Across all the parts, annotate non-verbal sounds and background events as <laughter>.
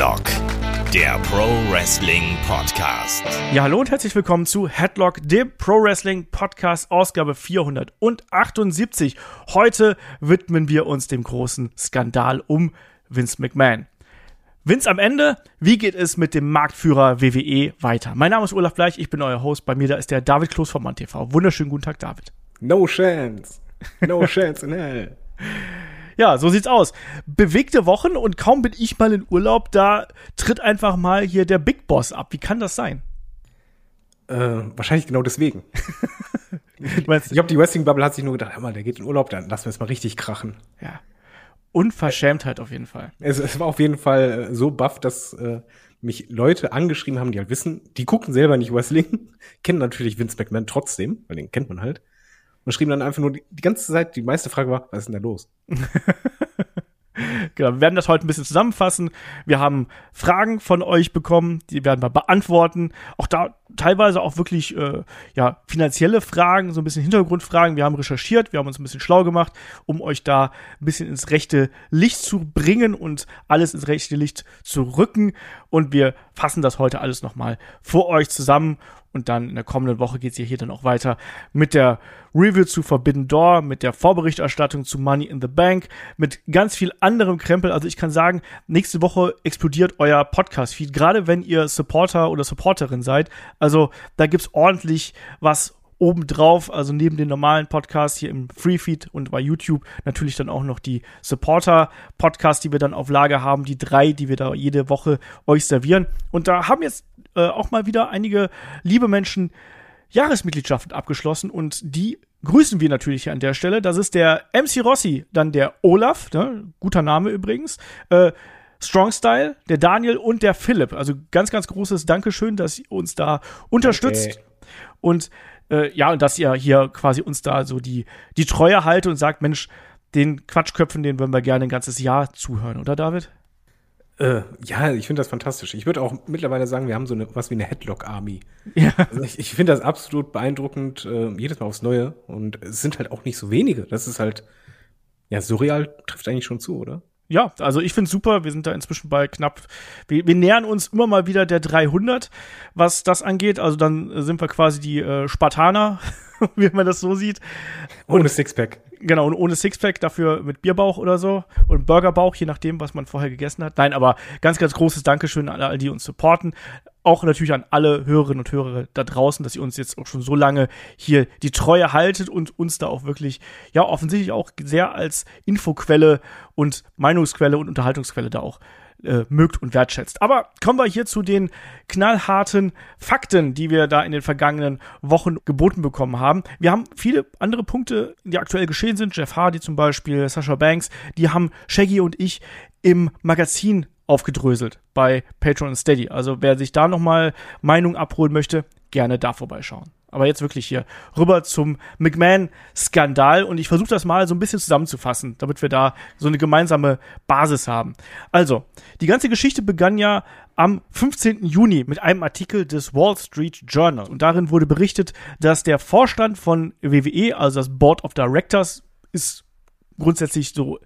Headlock, der Pro Wrestling Podcast. Ja, hallo und herzlich willkommen zu Headlock, dem Pro Wrestling Podcast, Ausgabe 478. Heute widmen wir uns dem großen Skandal um Vince McMahon. Vince am Ende, wie geht es mit dem Marktführer WWE weiter? Mein Name ist Olaf Bleich, ich bin euer Host. Bei mir da ist der David Kloß vom MannTV. Wunderschönen guten Tag, David. No chance. No chance in hell. <laughs> Ja, so sieht's aus. Bewegte Wochen und kaum bin ich mal in Urlaub, da tritt einfach mal hier der Big Boss ab. Wie kann das sein? Äh, wahrscheinlich genau deswegen. <laughs> ich glaube, die Wrestling-Bubble hat sich nur gedacht, hör mal, der geht in Urlaub, dann lassen wir es mal richtig krachen. Ja. Unverschämtheit auf jeden Fall. Es, es war auf jeden Fall äh, so buff, dass äh, mich Leute angeschrieben haben, die halt wissen, die gucken selber nicht Wrestling, <laughs> kennen natürlich Vince McMahon trotzdem, weil den kennt man halt und schrieben dann einfach nur die, die ganze Zeit, die meiste Frage war, was ist denn da los? <laughs> Genau, wir werden das heute ein bisschen zusammenfassen. Wir haben Fragen von euch bekommen, die werden wir beantworten. Auch da teilweise auch wirklich äh, ja, finanzielle Fragen, so ein bisschen Hintergrundfragen. Wir haben recherchiert, wir haben uns ein bisschen schlau gemacht, um euch da ein bisschen ins rechte Licht zu bringen und alles ins rechte Licht zu rücken. Und wir fassen das heute alles nochmal vor euch zusammen und dann in der kommenden Woche geht es hier dann auch weiter mit der Review zu Forbidden Door, mit der Vorberichterstattung zu Money in the Bank, mit ganz viel anderem Krempel. Also ich kann sagen, nächste Woche explodiert euer Podcast-Feed, gerade wenn ihr Supporter oder Supporterin seid. Also da gibt's ordentlich was obendrauf, also neben den normalen Podcasts hier im Freefeed und bei YouTube natürlich dann auch noch die Supporter-Podcasts, die wir dann auf Lager haben, die drei, die wir da jede Woche euch servieren. Und da haben jetzt äh, auch mal wieder einige liebe Menschen Jahresmitgliedschaften abgeschlossen und die grüßen wir natürlich hier an der Stelle. Das ist der MC Rossi, dann der Olaf, ne? guter Name übrigens, äh, Strong Style, der Daniel und der Philipp. Also ganz, ganz großes Dankeschön, dass ihr uns da unterstützt. Okay. Und äh, ja, und dass ihr hier quasi uns da so die, die Treue haltet und sagt, Mensch, den Quatschköpfen, den würden wir gerne ein ganzes Jahr zuhören, oder David? Äh, ja, ich finde das fantastisch. Ich würde auch mittlerweile sagen, wir haben so eine, was wie eine Headlock-Army. Ja. Also ich, ich finde das absolut beeindruckend, äh, jedes Mal aufs Neue. Und es sind halt auch nicht so wenige. Das ist halt, ja, surreal trifft eigentlich schon zu, oder? ja, also ich finde super. Wir sind da inzwischen bei knapp, wir, wir, nähern uns immer mal wieder der 300, was das angeht. Also dann sind wir quasi die äh, Spartaner, <laughs> wie man das so sieht. Und, ohne Sixpack. Genau, und ohne Sixpack, dafür mit Bierbauch oder so und Burgerbauch, je nachdem, was man vorher gegessen hat. Nein, aber ganz, ganz großes Dankeschön an alle, die uns supporten auch natürlich an alle Hörerinnen und Hörer da draußen, dass ihr uns jetzt auch schon so lange hier die Treue haltet und uns da auch wirklich, ja, offensichtlich auch sehr als Infoquelle und Meinungsquelle und Unterhaltungsquelle da auch äh, mögt und wertschätzt. Aber kommen wir hier zu den knallharten Fakten, die wir da in den vergangenen Wochen geboten bekommen haben. Wir haben viele andere Punkte, die aktuell geschehen sind. Jeff Hardy zum Beispiel, Sasha Banks, die haben Shaggy und ich im Magazin aufgedröselt bei Patreon und Steady. Also wer sich da nochmal Meinung abholen möchte, gerne da vorbeischauen. Aber jetzt wirklich hier rüber zum McMahon-Skandal und ich versuche das mal so ein bisschen zusammenzufassen, damit wir da so eine gemeinsame Basis haben. Also, die ganze Geschichte begann ja am 15. Juni mit einem Artikel des Wall Street Journal und darin wurde berichtet, dass der Vorstand von WWE, also das Board of Directors, ist grundsätzlich so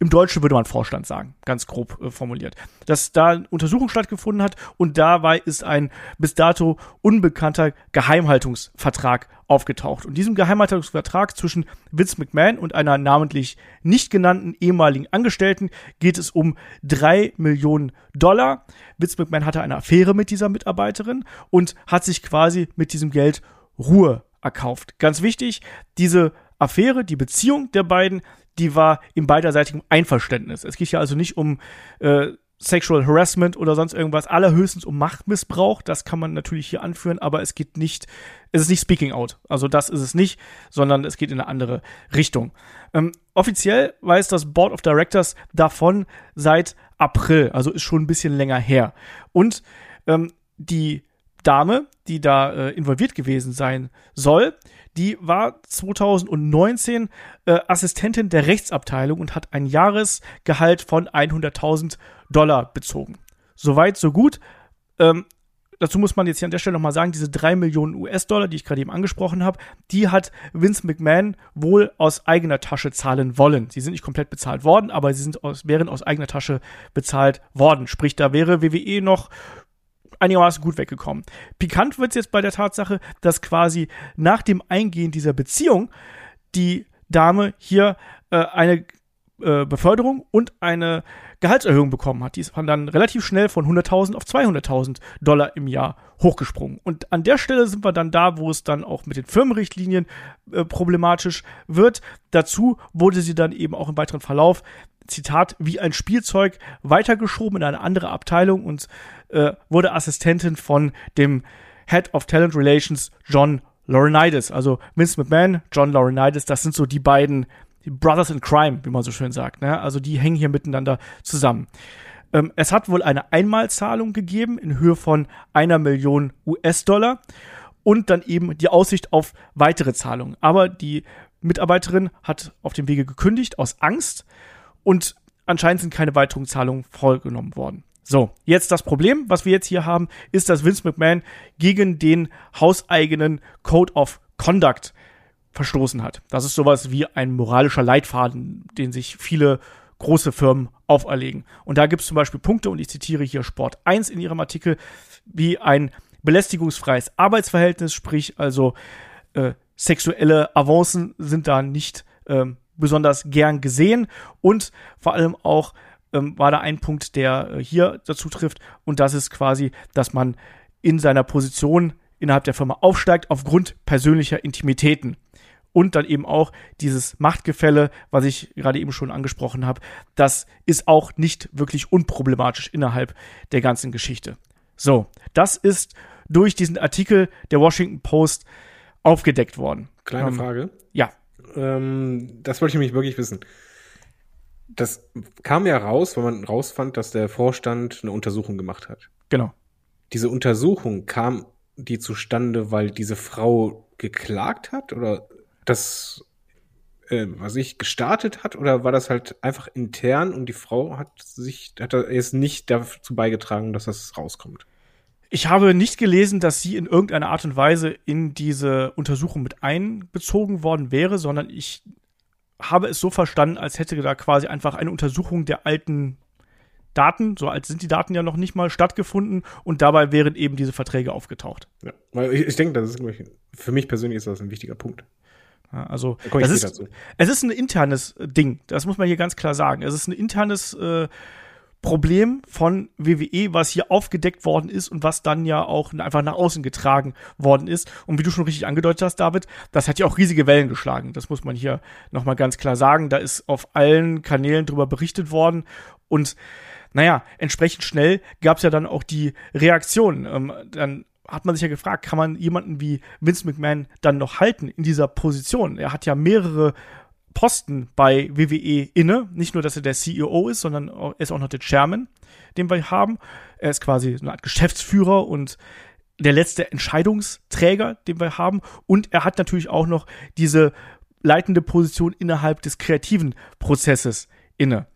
im Deutschen würde man Vorstand sagen, ganz grob äh, formuliert, dass da eine Untersuchung stattgefunden hat und dabei ist ein bis dato unbekannter Geheimhaltungsvertrag aufgetaucht. Und diesem Geheimhaltungsvertrag zwischen Vince McMahon und einer namentlich nicht genannten ehemaligen Angestellten geht es um drei Millionen Dollar. Vince McMahon hatte eine Affäre mit dieser Mitarbeiterin und hat sich quasi mit diesem Geld Ruhe erkauft. Ganz wichtig, diese Affäre, die Beziehung der beiden, die war im beiderseitigen Einverständnis. Es geht ja also nicht um äh, Sexual Harassment oder sonst irgendwas, allerhöchstens um Machtmissbrauch, das kann man natürlich hier anführen, aber es geht nicht, es ist nicht Speaking Out. Also das ist es nicht, sondern es geht in eine andere Richtung. Ähm, offiziell weiß das Board of Directors davon seit April, also ist schon ein bisschen länger her. Und ähm, die Dame, die da äh, involviert gewesen sein soll, die war 2019 äh, Assistentin der Rechtsabteilung und hat ein Jahresgehalt von 100.000 Dollar bezogen. Soweit, so gut. Ähm, dazu muss man jetzt hier an der Stelle nochmal sagen, diese drei Millionen US-Dollar, die ich gerade eben angesprochen habe, die hat Vince McMahon wohl aus eigener Tasche zahlen wollen. Sie sind nicht komplett bezahlt worden, aber sie sind aus, wären aus eigener Tasche bezahlt worden. Sprich, da wäre WWE noch einigermaßen gut weggekommen. Pikant wird es jetzt bei der Tatsache, dass quasi nach dem Eingehen dieser Beziehung die Dame hier äh, eine äh, Beförderung und eine Gehaltserhöhung bekommen hat. Die ist dann relativ schnell von 100.000 auf 200.000 Dollar im Jahr hochgesprungen. Und an der Stelle sind wir dann da, wo es dann auch mit den Firmenrichtlinien äh, problematisch wird. Dazu wurde sie dann eben auch im weiteren Verlauf Zitat, wie ein Spielzeug weitergeschoben in eine andere Abteilung und äh, wurde Assistentin von dem Head of Talent Relations John Laurinaitis. Also Vince McMahon, John Laurinaitis, das sind so die beiden die Brothers in Crime, wie man so schön sagt. Ne? Also die hängen hier miteinander zusammen. Ähm, es hat wohl eine Einmalzahlung gegeben in Höhe von einer Million US-Dollar und dann eben die Aussicht auf weitere Zahlungen. Aber die Mitarbeiterin hat auf dem Wege gekündigt aus Angst und anscheinend sind keine weiteren Zahlungen vorgenommen worden. So, jetzt das Problem, was wir jetzt hier haben, ist, dass Vince McMahon gegen den hauseigenen Code of Conduct verstoßen hat. Das ist sowas wie ein moralischer Leitfaden, den sich viele große Firmen auferlegen. Und da gibt es zum Beispiel Punkte, und ich zitiere hier Sport 1 in ihrem Artikel, wie ein belästigungsfreies Arbeitsverhältnis, sprich also äh, sexuelle Avancen sind da nicht ähm, besonders gern gesehen und vor allem auch ähm, war da ein Punkt, der äh, hier dazu trifft und das ist quasi, dass man in seiner Position innerhalb der Firma aufsteigt aufgrund persönlicher Intimitäten und dann eben auch dieses Machtgefälle, was ich gerade eben schon angesprochen habe, das ist auch nicht wirklich unproblematisch innerhalb der ganzen Geschichte. So, das ist durch diesen Artikel der Washington Post aufgedeckt worden. Kleine ähm, Frage. Ja. Ähm, das wollte ich nämlich wirklich wissen. Das kam ja raus, weil man rausfand, dass der Vorstand eine Untersuchung gemacht hat. Genau. Diese Untersuchung kam die zustande, weil diese Frau geklagt hat oder das, äh, was ich, gestartet hat oder war das halt einfach intern und die Frau hat sich, hat jetzt nicht dazu beigetragen, dass das rauskommt? Ich habe nicht gelesen, dass sie in irgendeiner Art und Weise in diese Untersuchung mit einbezogen worden wäre, sondern ich habe es so verstanden, als hätte da quasi einfach eine Untersuchung der alten Daten, so alt sind die Daten ja noch nicht mal, stattgefunden und dabei wären eben diese Verträge aufgetaucht. Ja, weil ich, ich denke, das ist für mich persönlich ist das ein wichtiger Punkt. Also das ist, es ist ein internes Ding, das muss man hier ganz klar sagen. Es ist ein internes äh, Problem von WWE, was hier aufgedeckt worden ist und was dann ja auch einfach nach außen getragen worden ist. Und wie du schon richtig angedeutet hast, David, das hat ja auch riesige Wellen geschlagen. Das muss man hier nochmal ganz klar sagen. Da ist auf allen Kanälen drüber berichtet worden und naja, entsprechend schnell gab es ja dann auch die Reaktion. Ähm, dann hat man sich ja gefragt, kann man jemanden wie Vince McMahon dann noch halten in dieser Position? Er hat ja mehrere Posten bei WWE inne. Nicht nur, dass er der CEO ist, sondern er ist auch noch der Chairman, den wir haben. Er ist quasi eine Art Geschäftsführer und der letzte Entscheidungsträger, den wir haben. Und er hat natürlich auch noch diese leitende Position innerhalb des kreativen Prozesses inne.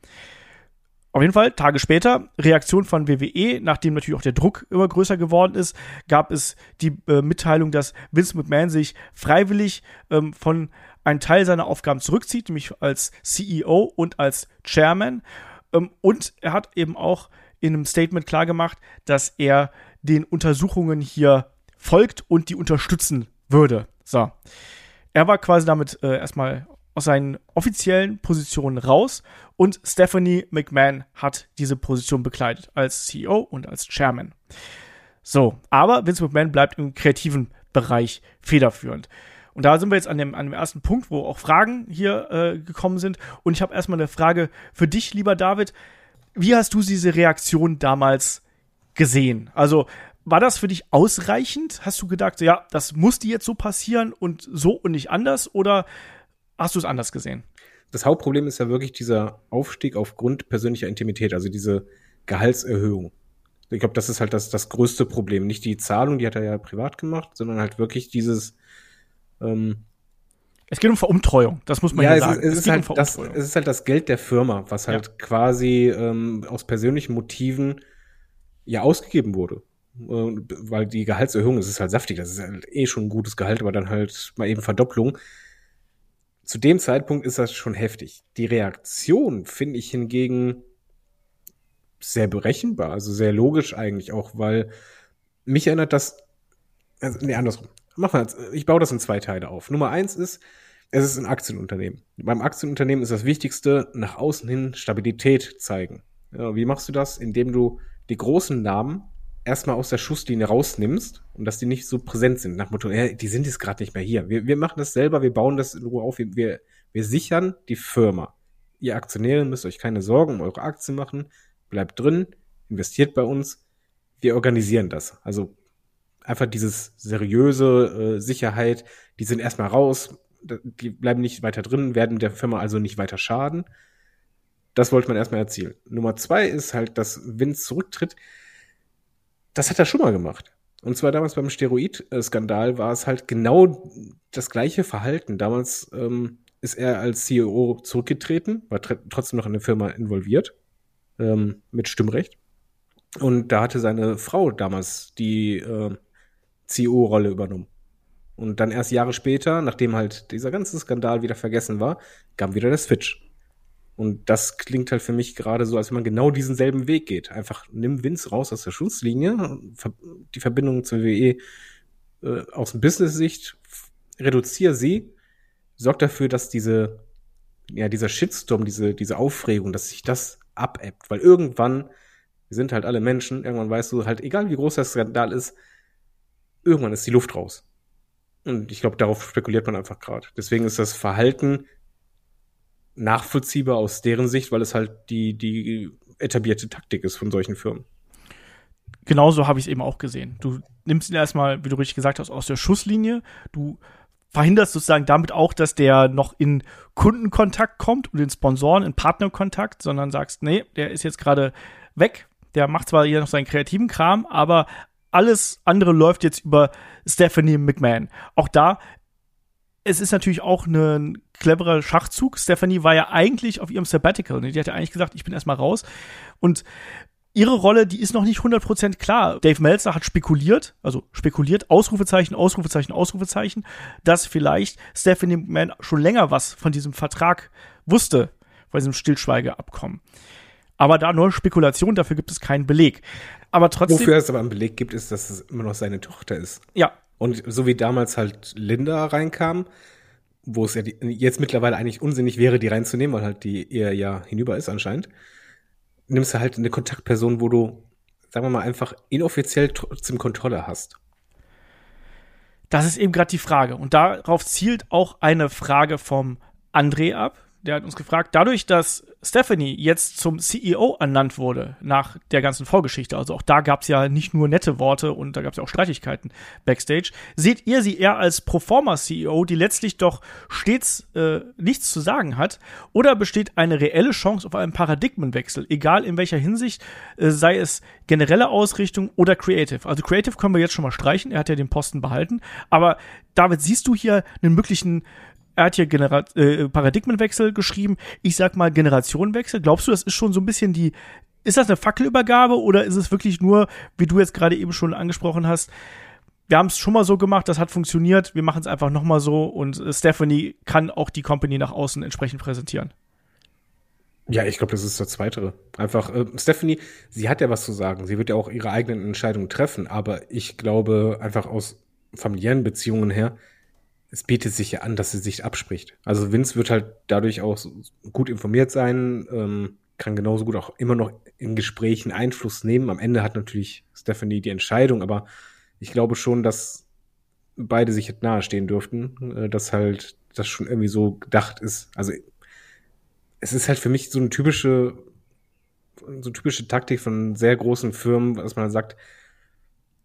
Auf jeden Fall, Tage später, Reaktion von WWE, nachdem natürlich auch der Druck immer größer geworden ist, gab es die äh, Mitteilung, dass Vince McMahon sich freiwillig ähm, von einem Teil seiner Aufgaben zurückzieht, nämlich als CEO und als Chairman. Ähm, und er hat eben auch in einem Statement klargemacht, dass er den Untersuchungen hier folgt und die unterstützen würde. So. Er war quasi damit äh, erstmal aus seinen offiziellen Positionen raus und Stephanie McMahon hat diese Position bekleidet als CEO und als Chairman. So, aber Vince McMahon bleibt im kreativen Bereich federführend. Und da sind wir jetzt an dem, an dem ersten Punkt, wo auch Fragen hier äh, gekommen sind. Und ich habe erstmal eine Frage für dich, lieber David. Wie hast du diese Reaktion damals gesehen? Also war das für dich ausreichend? Hast du gedacht, ja, das musste jetzt so passieren und so und nicht anders? Oder hast du es anders gesehen? Das Hauptproblem ist ja wirklich dieser Aufstieg aufgrund persönlicher Intimität, also diese Gehaltserhöhung. Ich glaube, das ist halt das, das größte Problem. Nicht die Zahlung, die hat er ja privat gemacht, sondern halt wirklich dieses. Ähm, es geht um Verumtreuung, das muss man ja, ja sagen. Es, es, ist halt um das, es ist halt das Geld der Firma, was halt ja. quasi ähm, aus persönlichen Motiven ja ausgegeben wurde. weil die Gehaltserhöhung, es ist halt saftig, das ist halt eh schon ein gutes Gehalt, aber dann halt mal eben Verdopplung. Zu dem Zeitpunkt ist das schon heftig. Die Reaktion finde ich hingegen sehr berechenbar, also sehr logisch eigentlich auch, weil mich erinnert das, also, nee, andersrum. Mach mal, ich baue das in zwei Teile auf. Nummer eins ist, es ist ein Aktienunternehmen. Beim Aktienunternehmen ist das Wichtigste, nach außen hin Stabilität zeigen. Ja, wie machst du das? Indem du die großen Namen erstmal aus der Schusslinie rausnimmst und dass die nicht so präsent sind. Nach Motto, ja, die sind jetzt gerade nicht mehr hier. Wir, wir machen das selber, wir bauen das in Ruhe auf, wir, wir sichern die Firma. Ihr Aktionäre müsst euch keine Sorgen um eure Aktien machen. Bleibt drin, investiert bei uns. Wir organisieren das. Also einfach dieses seriöse äh, Sicherheit, die sind erstmal raus, die bleiben nicht weiter drin, werden der Firma also nicht weiter schaden. Das wollte man erstmal erzielen. Nummer zwei ist halt, dass Vince zurücktritt. Das hat er schon mal gemacht. Und zwar damals beim Steroid-Skandal war es halt genau das gleiche Verhalten. Damals ähm, ist er als CEO zurückgetreten, war trotzdem noch in der Firma involviert, ähm, mit Stimmrecht. Und da hatte seine Frau damals die äh, CEO-Rolle übernommen. Und dann erst Jahre später, nachdem halt dieser ganze Skandal wieder vergessen war, kam wieder der Switch. Und das klingt halt für mich gerade so, als wenn man genau diesen selben Weg geht. Einfach nimm Vince raus aus der Schutzlinie, die Verbindung zur WE äh, aus Business-Sicht, reduziere sie, sorg dafür, dass diese, ja, dieser Shitstorm, diese, diese Aufregung, dass sich das abebbt. Weil irgendwann, wir sind halt alle Menschen, irgendwann weißt du halt, egal wie groß der Skandal ist, irgendwann ist die Luft raus. Und ich glaube, darauf spekuliert man einfach gerade. Deswegen ist das Verhalten nachvollziehbar aus deren Sicht, weil es halt die, die etablierte Taktik ist von solchen Firmen. Genauso habe ich es eben auch gesehen. Du nimmst ihn erstmal, wie du richtig gesagt hast, aus der Schusslinie. Du verhinderst sozusagen damit auch, dass der noch in Kundenkontakt kommt und in Sponsoren, in Partnerkontakt, sondern sagst, nee, der ist jetzt gerade weg. Der macht zwar hier noch seinen kreativen Kram, aber alles andere läuft jetzt über Stephanie McMahon. Auch da, es ist natürlich auch ein cleverer Schachzug. Stephanie war ja eigentlich auf ihrem Sabbatical. Ne? Die hat ja eigentlich gesagt, ich bin erstmal raus. Und ihre Rolle, die ist noch nicht 100% klar. Dave Meltzer hat spekuliert, also spekuliert, Ausrufezeichen, Ausrufezeichen, Ausrufezeichen, dass vielleicht Stephanie McMahon schon länger was von diesem Vertrag wusste, bei diesem Stillschweigeabkommen. Aber da nur Spekulation, dafür gibt es keinen Beleg. Aber trotzdem. Wofür es aber einen Beleg gibt, ist, dass es immer noch seine Tochter ist. Ja. Und so wie damals halt Linda reinkam, wo es ja die, jetzt mittlerweile eigentlich unsinnig wäre, die reinzunehmen, weil halt die eher ja hinüber ist anscheinend, nimmst du halt eine Kontaktperson, wo du, sagen wir mal, einfach inoffiziell trotzdem Kontrolle hast. Das ist eben gerade die Frage. Und darauf zielt auch eine Frage vom André ab der hat uns gefragt, dadurch, dass Stephanie jetzt zum CEO ernannt wurde nach der ganzen Vorgeschichte, also auch da gab es ja nicht nur nette Worte und da gab es ja auch Streitigkeiten backstage, seht ihr sie eher als Proforma-CEO, die letztlich doch stets äh, nichts zu sagen hat, oder besteht eine reelle Chance auf einen Paradigmenwechsel, egal in welcher Hinsicht, äh, sei es generelle Ausrichtung oder Creative. Also Creative können wir jetzt schon mal streichen, er hat ja den Posten behalten, aber David, siehst du hier einen möglichen er hat hier Genera äh, Paradigmenwechsel geschrieben. Ich sag mal Generationenwechsel. Glaubst du, das ist schon so ein bisschen die, ist das eine Fackelübergabe oder ist es wirklich nur, wie du jetzt gerade eben schon angesprochen hast, wir haben es schon mal so gemacht, das hat funktioniert, wir machen es einfach nochmal so und äh, Stephanie kann auch die Company nach außen entsprechend präsentieren. Ja, ich glaube, das ist das Zweite. Einfach, äh, Stephanie, sie hat ja was zu sagen. Sie wird ja auch ihre eigenen Entscheidungen treffen, aber ich glaube, einfach aus familiären Beziehungen her, es bietet sich ja an, dass sie sich abspricht. Also Vince wird halt dadurch auch gut informiert sein, ähm, kann genauso gut auch immer noch in Gesprächen Einfluss nehmen. Am Ende hat natürlich Stephanie die Entscheidung, aber ich glaube schon, dass beide sich halt nahestehen dürften, äh, dass halt das schon irgendwie so gedacht ist. Also es ist halt für mich so eine typische, so eine typische Taktik von sehr großen Firmen, dass man sagt,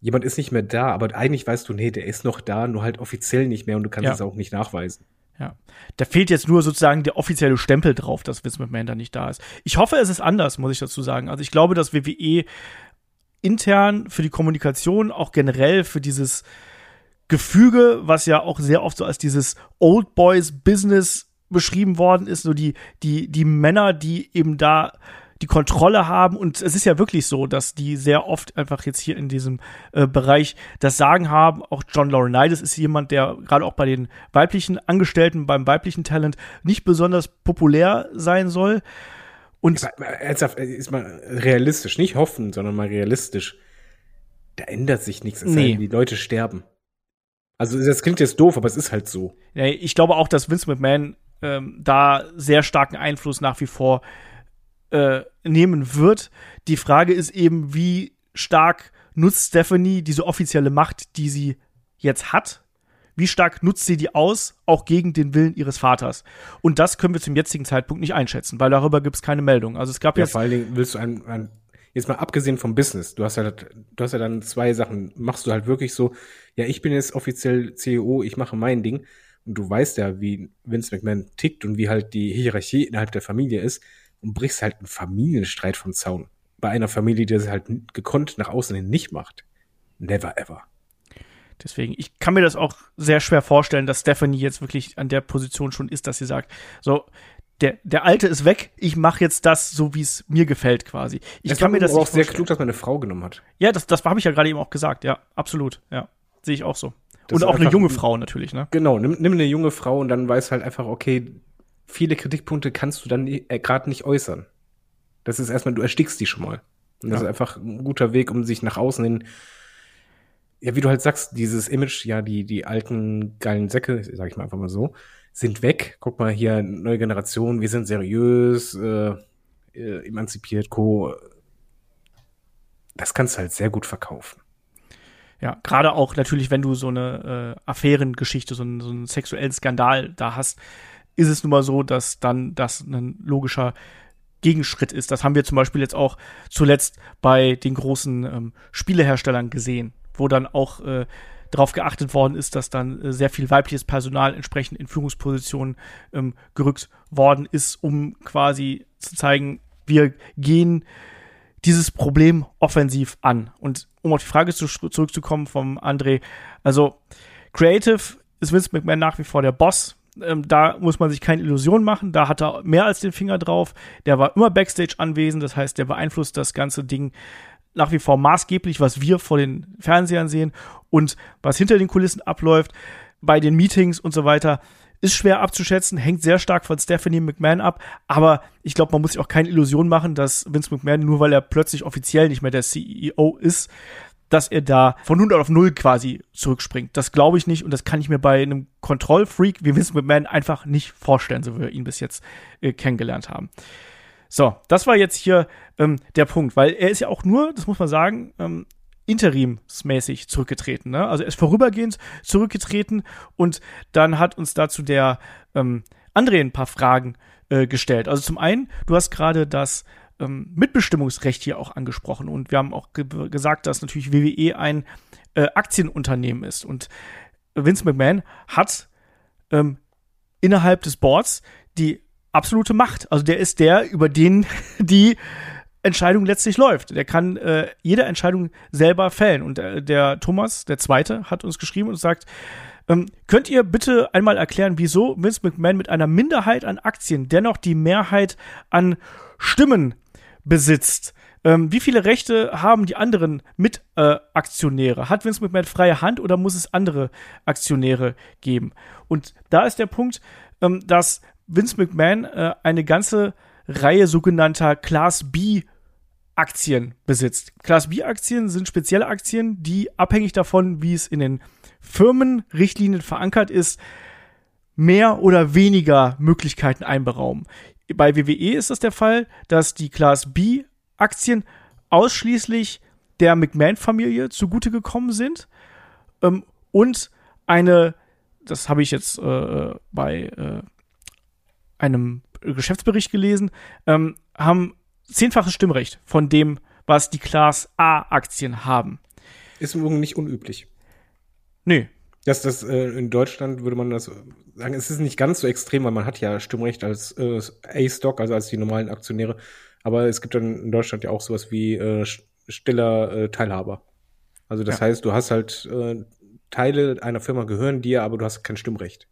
jemand ist nicht mehr da, aber eigentlich weißt du, nee, der ist noch da, nur halt offiziell nicht mehr und du kannst ja. es auch nicht nachweisen. Ja. Da fehlt jetzt nur sozusagen der offizielle Stempel drauf, dass Vince McMahon da nicht da ist. Ich hoffe, es ist anders, muss ich dazu sagen. Also ich glaube, dass WWE intern für die Kommunikation, auch generell für dieses Gefüge, was ja auch sehr oft so als dieses Old Boys Business beschrieben worden ist, so die, die, die Männer, die eben da die Kontrolle haben. Und es ist ja wirklich so, dass die sehr oft einfach jetzt hier in diesem äh, Bereich das Sagen haben. Auch John Laurinaitis ist jemand, der gerade auch bei den weiblichen Angestellten, beim weiblichen Talent nicht besonders populär sein soll. Und ernsthaft, ist mal realistisch, nicht hoffen, sondern mal realistisch. Da ändert sich nichts. Es Nee. die Leute sterben. Also das klingt jetzt doof, aber es ist halt so. Ja, ich glaube auch, dass Vince McMahon ähm, da sehr starken Einfluss nach wie vor äh, nehmen wird. Die Frage ist eben, wie stark nutzt Stephanie diese offizielle Macht, die sie jetzt hat? Wie stark nutzt sie die aus, auch gegen den Willen ihres Vaters? Und das können wir zum jetzigen Zeitpunkt nicht einschätzen, weil darüber gibt es keine Meldung. Also es gab Ja, jetzt vor allen Dingen willst du ein, ein jetzt mal abgesehen vom Business, du hast ja, du hast ja dann zwei Sachen, machst du halt wirklich so, ja, ich bin jetzt offiziell CEO, ich mache mein Ding und du weißt ja, wie Vince McMahon tickt und wie halt die Hierarchie innerhalb der Familie ist und brichst halt einen Familienstreit vom Zaun. Bei einer Familie, die das halt gekonnt nach außen hin nicht macht. Never ever. Deswegen, ich kann mir das auch sehr schwer vorstellen, dass Stephanie jetzt wirklich an der Position schon ist, dass sie sagt, so, der, der Alte ist weg, ich mache jetzt das so, wie es mir gefällt quasi. Ich Es kann mir das auch sehr klug, dass man eine Frau genommen hat. Ja, das, das habe ich ja gerade eben auch gesagt, ja, absolut, ja. Sehe ich auch so. Das Und auch eine junge Frau natürlich, ne? Genau, nimm, nimm eine junge Frau und dann weiß halt einfach, okay, viele Kritikpunkte kannst du dann äh, gerade nicht äußern. Das ist erstmal, du erstickst die schon mal. Und das Ja. ist einfach ein guter Weg, um sich nach außen hin, ja, wie du halt sagst, dieses Image, ja, die, die alten geilen Säcke, sag ich mal einfach mal so, sind weg. Guck mal hier, neue Generation, wir sind seriös, äh, äh, emanzipiert, Co. Das kannst du halt sehr gut verkaufen. Ja, gerade auch natürlich, wenn du so eine äh, Affärengeschichte, so, einen- so einen sexuellen Skandal da hast, ist es nun mal so, dass dann das ein logischer Gegenschritt ist. Das haben wir zum Beispiel jetzt auch zuletzt bei den großen ähm, Spieleherstellern gesehen, wo dann auch äh, darauf geachtet worden ist, dass dann äh, sehr viel weibliches Personal entsprechend in Führungspositionen ähm, gerückt worden ist, um quasi zu zeigen, wir gehen dieses Problem offensiv an. Und um auf die Frage zu, zurückzukommen vom André, also Creative ist Vince McMahon nach wie vor der Boss. Ähm, da muss man sich keine Illusion machen. Da hat er mehr als den Finger drauf. Der war immer Backstage anwesend. Das heißt, der beeinflusst das ganze Ding nach wie vor maßgeblich, was wir vor den Fernsehern sehen und was hinter den Kulissen abläuft, bei den Meetings und so weiter, ist schwer abzuschätzen, hängt sehr stark von Stephanie McMahon ab, aber ich glaube, man muss sich auch keine Illusion machen, dass Vince McMahon, nur weil er plötzlich offiziell nicht mehr der CEO ist, dass er da von 100 auf 0 quasi zurückspringt. Das glaube ich nicht und das kann ich mir bei einem Kontrollfreak wie Vince McMahon einfach nicht vorstellen, so wie wir ihn bis jetzt äh, kennengelernt haben. So, das war jetzt hier ähm, der Punkt, weil er ist ja auch nur, das muss man sagen, ähm, interimsmäßig zurückgetreten. Ne? Also er ist vorübergehend zurückgetreten und dann hat uns dazu der ähm, André ein paar Fragen äh, gestellt. Also zum einen, du hast gerade das ähm, Mitbestimmungsrecht hier auch angesprochen und wir haben auch ge gesagt, dass natürlich WWE ein äh, Aktienunternehmen ist und Vince McMahon hat ähm, innerhalb des Boards die absolute Macht. Also der ist der, über den <laughs> die Entscheidung letztlich läuft. Der kann äh, jede Entscheidung selber fällen. Und äh, der Thomas, der Zweite, hat uns geschrieben und sagt, ähm, könnt ihr bitte einmal erklären, wieso Vince McMahon mit einer Minderheit an Aktien dennoch die Mehrheit an Stimmen besitzt? Ähm, wie viele Rechte haben die anderen Mitaktionäre? Hat Vince McMahon freie Hand oder muss es andere Aktionäre geben? Und da ist der Punkt, ähm, dass Vince McMahon äh, eine ganze Reihe sogenannter Class B Aktien besitzt. Class B Aktien sind spezielle Aktien, die abhängig davon, wie es in den Firmenrichtlinien verankert ist, mehr oder weniger Möglichkeiten einberaumen. Bei WWE ist das der Fall, dass die Class B Aktien ausschließlich der McMahon-Familie zugute gekommen sind ähm, und eine, das habe ich jetzt äh, bei äh, einem Geschäftsbericht gelesen, ähm, haben zehnfaches Stimmrecht von dem, was die Class A-Aktien haben. Ist im Übrigen nicht unüblich. Nee. Das, das, äh, in Deutschland würde man das sagen, es ist nicht ganz so extrem, weil man hat ja Stimmrecht als äh, A-Stock, also als die normalen Aktionäre. Aber es gibt dann in Deutschland ja auch sowas wie äh, stiller äh, Teilhaber. Also das Ja. heißt, du hast halt äh, Teile einer Firma gehören dir, aber du hast kein Stimmrecht.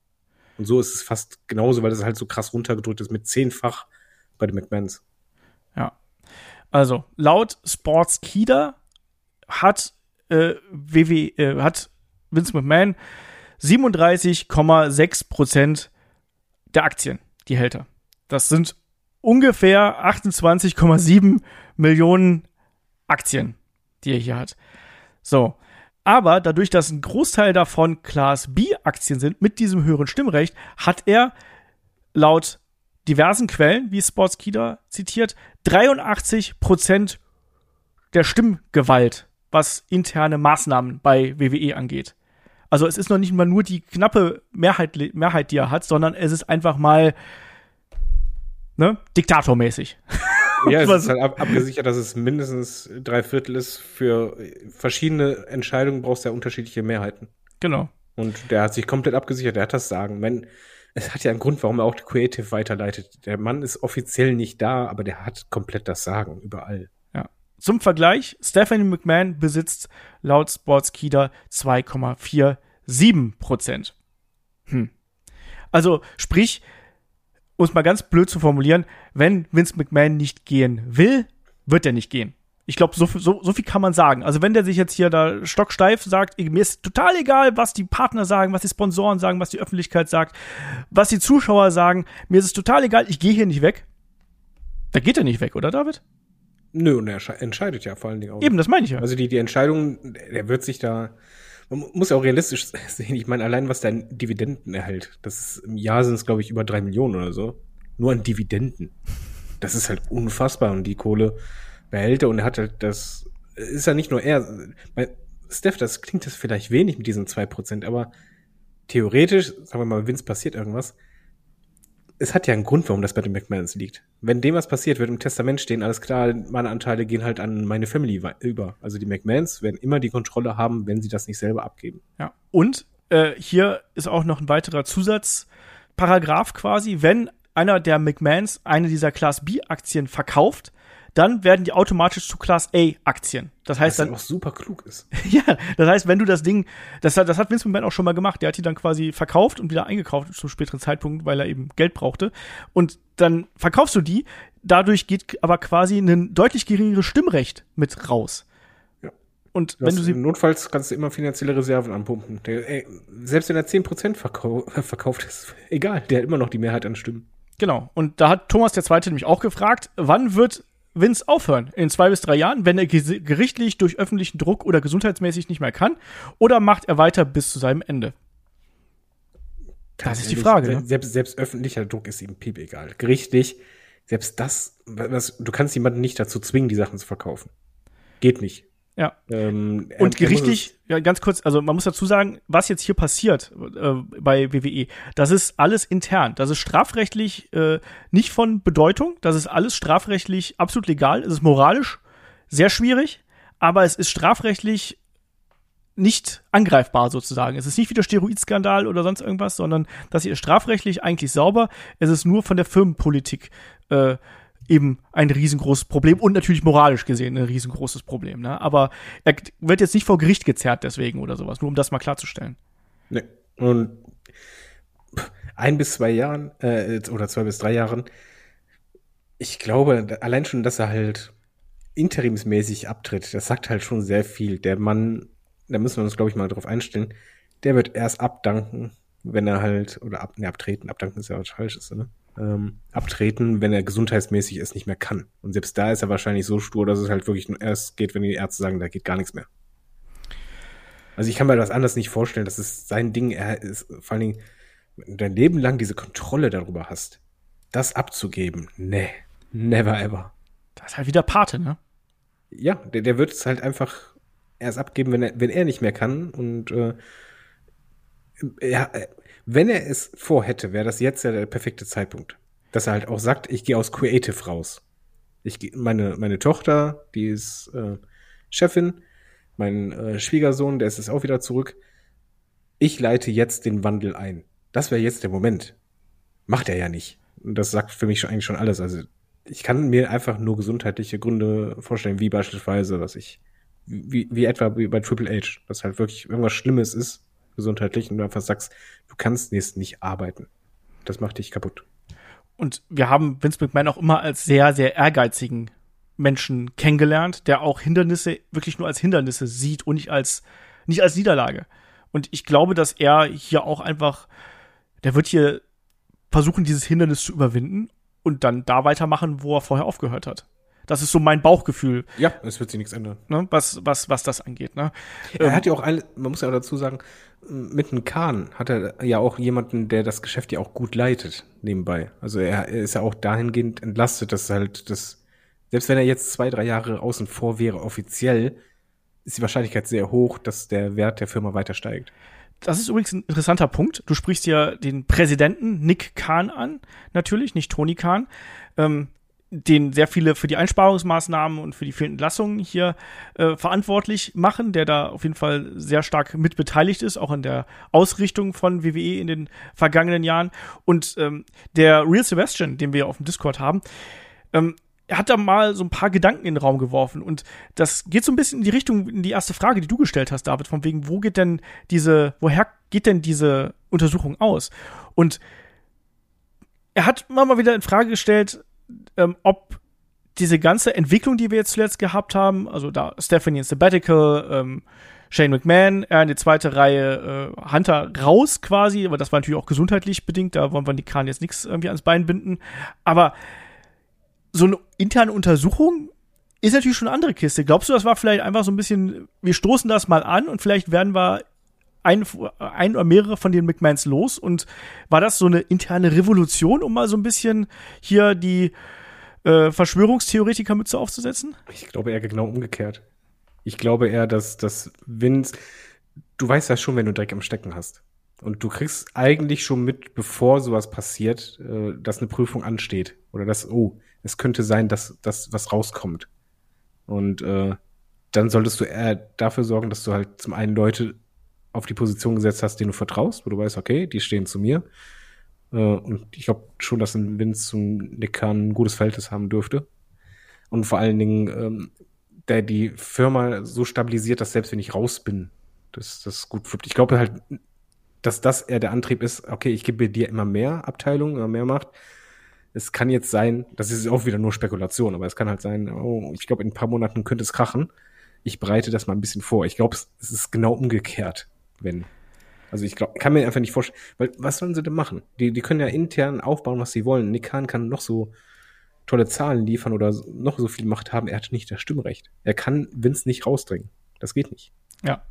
Und so ist es fast genauso, weil das halt so krass runtergedrückt ist mit zehnfach bei den McMahons. Ja. Also, laut Sportskeeda hat, äh, WW, äh, hat Vince McMahon 37,6 Prozent der Aktien, die hält er. Das sind ungefähr 28,7 Millionen Aktien, die er hier hat. So. Aber dadurch, dass ein Großteil davon Class B-Aktien sind, mit diesem höheren Stimmrecht, hat er laut diversen Quellen, wie Sportskeeda zitiert, 83 Prozent der Stimmgewalt, was interne Maßnahmen bei WWE angeht. Also es ist noch nicht mal nur die knappe Mehrheit, Mehrheit, die er hat, sondern es ist einfach mal ne, diktatormäßig. <laughs> Ja, es ist halt ab, abgesichert, dass es mindestens drei Viertel ist. Für verschiedene Entscheidungen brauchst du ja unterschiedliche Mehrheiten. Genau. Und der hat sich komplett abgesichert, der hat das Sagen. Wenn, es hat ja einen Grund, warum er auch die Creative weiterleitet. Der Mann ist offiziell nicht da, aber der hat komplett das Sagen überall. Zum Vergleich, Stephanie McMahon besitzt laut Sportskeeda 2,47 Prozent. Hm. Also, sprich, um es mal ganz blöd zu formulieren, wenn Vince McMahon nicht gehen will, wird er nicht gehen. Ich glaube, so, so, so viel kann man sagen. Also wenn der sich jetzt hier da stocksteif sagt, mir ist total egal, was die Partner sagen, was die Sponsoren sagen, was die Öffentlichkeit sagt, was die Zuschauer sagen, mir ist es total egal, ich gehe hier nicht weg. Da geht er nicht weg, oder David? Nö, und er entscheidet ja vor allen Dingen auch. Eben, das meine ich ja. Also die, die Entscheidung, der wird sich da, man muss ja auch realistisch <laughs> sehen. Ich meine, allein was dein Dividenden erhält, das ist, im Jahr sind es, glaube ich, über drei Millionen oder so. Nur an Dividenden. Das ist halt unfassbar. Und die Kohle behält er und er hat halt das, ist ja nicht nur er. Bei Steph, das klingt das vielleicht wenig mit diesen zwei Prozent, aber theoretisch, sagen wir mal, wenn es passiert irgendwas, es hat ja einen Grund, warum das bei den McMahons liegt. Wenn dem was passiert, wird im Testament stehen, alles klar, meine Anteile gehen halt an meine Family über. Also die McMahons werden immer die Kontrolle haben, wenn sie das nicht selber abgeben. Ja. Und äh, hier ist auch noch ein weiterer Zusatzparagraph quasi, wenn einer der McMahons eine dieser Class B Aktien verkauft, dann werden die automatisch zu Class A Aktien. Das heißt Was dann auch super klug ist. <laughs> ja, das heißt, wenn du das Ding, das hat, das hat Vince McMahon auch schon mal gemacht. Der hat die dann quasi verkauft und wieder eingekauft zum späteren Zeitpunkt, weil er eben Geld brauchte. Und dann verkaufst du die. Dadurch geht aber quasi ein deutlich geringeres Stimmrecht mit raus. Ja. Und wenn du sie, notfalls kannst du immer finanzielle Reserven anpumpen. Der, ey, selbst wenn er 10% verkau <laughs> verkauft ist, egal, der hat immer noch die Mehrheit an Stimmen. genau. Und da hat Thomas der Zweite nämlich auch gefragt, wann wird Vince aufhören? In zwei bis drei Jahren, wenn er gerichtlich durch öffentlichen Druck oder gesundheitsmäßig nicht mehr kann? Oder macht er weiter bis zu seinem Ende? Das ist die Frage, ne? Selbst, selbst öffentlicher Druck ist ihm piep egal. Gerichtlich, selbst das, was, du kannst jemanden nicht dazu zwingen, die Sachen zu verkaufen. Geht nicht. Ja. Ähm, Und er gerichtlich, ja, ganz kurz, also man muss dazu sagen, was jetzt hier passiert äh, bei WWE, das ist alles intern. Das ist strafrechtlich äh, nicht von Bedeutung. Das ist alles strafrechtlich absolut legal. Es ist moralisch sehr schwierig, aber es ist strafrechtlich nicht angreifbar sozusagen. Es ist nicht wie der Steroidskandal oder sonst irgendwas, sondern das hier ist strafrechtlich eigentlich sauber. Es ist nur von der Firmenpolitik äh, eben ein riesengroßes Problem und natürlich moralisch gesehen ein riesengroßes Problem. Ne? Aber er wird jetzt nicht vor Gericht gezerrt deswegen oder sowas, nur um das mal klarzustellen. Nee. Und ein bis zwei Jahren, äh, oder zwei bis drei Jahren, ich glaube, allein schon, dass er halt interimsmäßig abtritt, das sagt halt schon sehr viel. Der Mann, da müssen wir uns, glaube ich, mal drauf einstellen, der wird erst abdanken, wenn er halt, oder ab, ne, abtreten, abdanken ist ja was Falsches, ne? Ähm, abtreten, wenn er gesundheitsmäßig es nicht mehr kann. Und selbst da ist er wahrscheinlich so stur, dass es halt wirklich nur erst geht, wenn die Ärzte sagen, da geht gar nichts mehr. Also ich kann mir das anders nicht vorstellen. Das ist sein Ding. Er ist vor allen Dingen, wenn du dein Leben lang diese Kontrolle darüber hast, das abzugeben. Nee, never ever. Das ist halt wieder Pate, ne? Ja, der, der wird es halt einfach erst abgeben, wenn er, wenn er nicht mehr kann. Und äh, ja, äh, wenn er es vorhätte, wäre das jetzt ja der perfekte Zeitpunkt. Dass er halt auch sagt, ich gehe aus Creative raus. Ich meine, meine Tochter, die ist äh, Chefin, mein äh, Schwiegersohn, der ist jetzt auch wieder zurück. Ich leite jetzt den Wandel ein. Das wäre jetzt der Moment. Macht er ja nicht. Und das sagt für mich schon, eigentlich schon alles. Also ich kann mir einfach nur gesundheitliche Gründe vorstellen, wie beispielsweise, was ich, wie, wie etwa wie bei Triple H, dass halt wirklich irgendwas Schlimmes ist, gesundheitlich, und du einfach sagst, du kannst jetzt nicht arbeiten. Das macht dich kaputt. Und wir haben Vince McMahon auch immer als sehr, sehr ehrgeizigen Menschen kennengelernt, der auch Hindernisse wirklich nur als Hindernisse sieht und nicht als, nicht als Niederlage. Und ich glaube, dass er hier auch einfach, der wird hier versuchen, dieses Hindernis zu überwinden und dann da weitermachen, wo er vorher aufgehört hat. Das ist so mein Bauchgefühl. Ja, es wird sich nichts ändern. Ne, was, was, was das angeht. Ne? Er ähm, hat ja auch alle, man muss ja auch dazu sagen, mit einem Kahn hat er ja auch jemanden, der das Geschäft ja auch gut leitet, nebenbei. Also er, er ist ja auch dahingehend entlastet, dass halt das, selbst wenn er jetzt zwei, drei Jahre außen vor wäre, offiziell, ist die Wahrscheinlichkeit sehr hoch, dass der Wert der Firma weiter steigt. Das ist übrigens ein interessanter Punkt. Du sprichst ja den Präsidenten Nick Kahn an, natürlich, nicht Tony Kahn. Ähm, den sehr viele für die Einsparungsmaßnahmen und für die vielen Entlassungen hier äh, verantwortlich machen, der da auf jeden Fall sehr stark mit beteiligt ist, auch in der Ausrichtung von WWE in den vergangenen Jahren. Und ähm, der Real Sebastian, den wir auf dem Discord haben, ähm, hat da mal so ein paar Gedanken in den Raum geworfen und das geht so ein bisschen in die Richtung, in die erste Frage, die du gestellt hast, David, von wegen, wo geht denn diese, woher geht denn diese Untersuchung aus? Und er hat mal wieder in Frage gestellt, ähm, ob diese ganze Entwicklung, die wir jetzt zuletzt gehabt haben, also da Stephanie in Sabbatical, ähm, Shane McMahon, er in die zweite Reihe, äh, Hunter raus quasi, aber das war natürlich auch gesundheitlich bedingt, da wollen wir die Kahn jetzt nichts irgendwie ans Bein binden. Aber so eine interne Untersuchung ist natürlich schon eine andere Kiste. Glaubst du, das war vielleicht einfach so ein bisschen, wir stoßen das mal an und vielleicht werden wir ein, ein oder mehrere von den McMahons los und war das so eine interne Revolution, um mal so ein bisschen hier die äh, Verschwörungstheoretiker mit so aufzusetzen? Ich glaube eher genau umgekehrt. Ich glaube eher, dass, dass Vince, du weißt ja schon, wenn du Dreck im Stecken hast. Und du kriegst eigentlich schon mit, bevor sowas passiert, äh, dass eine Prüfung ansteht. Oder dass, oh, es könnte sein, dass, dass was rauskommt. Und äh, dann solltest du eher dafür sorgen, dass du halt zum einen Leute auf die Position gesetzt hast, denen du vertraust, wo du weißt, okay, die stehen zu mir. Äh, und ich glaube schon, dass ein Vince zum Nick ein gutes Verhältnis haben dürfte. Und vor allen Dingen, ähm, der die Firma so stabilisiert, dass selbst wenn ich raus bin, dass das gut flippt. Ich glaube halt, dass das eher der Antrieb ist, okay, ich gebe dir immer mehr Abteilungen, immer mehr Macht. Es kann jetzt sein, das ist auch wieder nur Spekulation, aber es kann halt sein, oh, ich glaube, in ein paar Monaten könnte es krachen. Ich bereite das mal ein bisschen vor. Ich glaube, es ist genau umgekehrt wenn. Also ich glaube, kann mir einfach nicht vorstellen, weil was sollen sie denn machen? Die, die können ja intern aufbauen, was sie wollen. Nick Khan kann noch so tolle Zahlen liefern oder noch so viel Macht haben. Er hat nicht das Stimmrecht. Er kann Vince nicht rausdringen. Das geht nicht. Ja.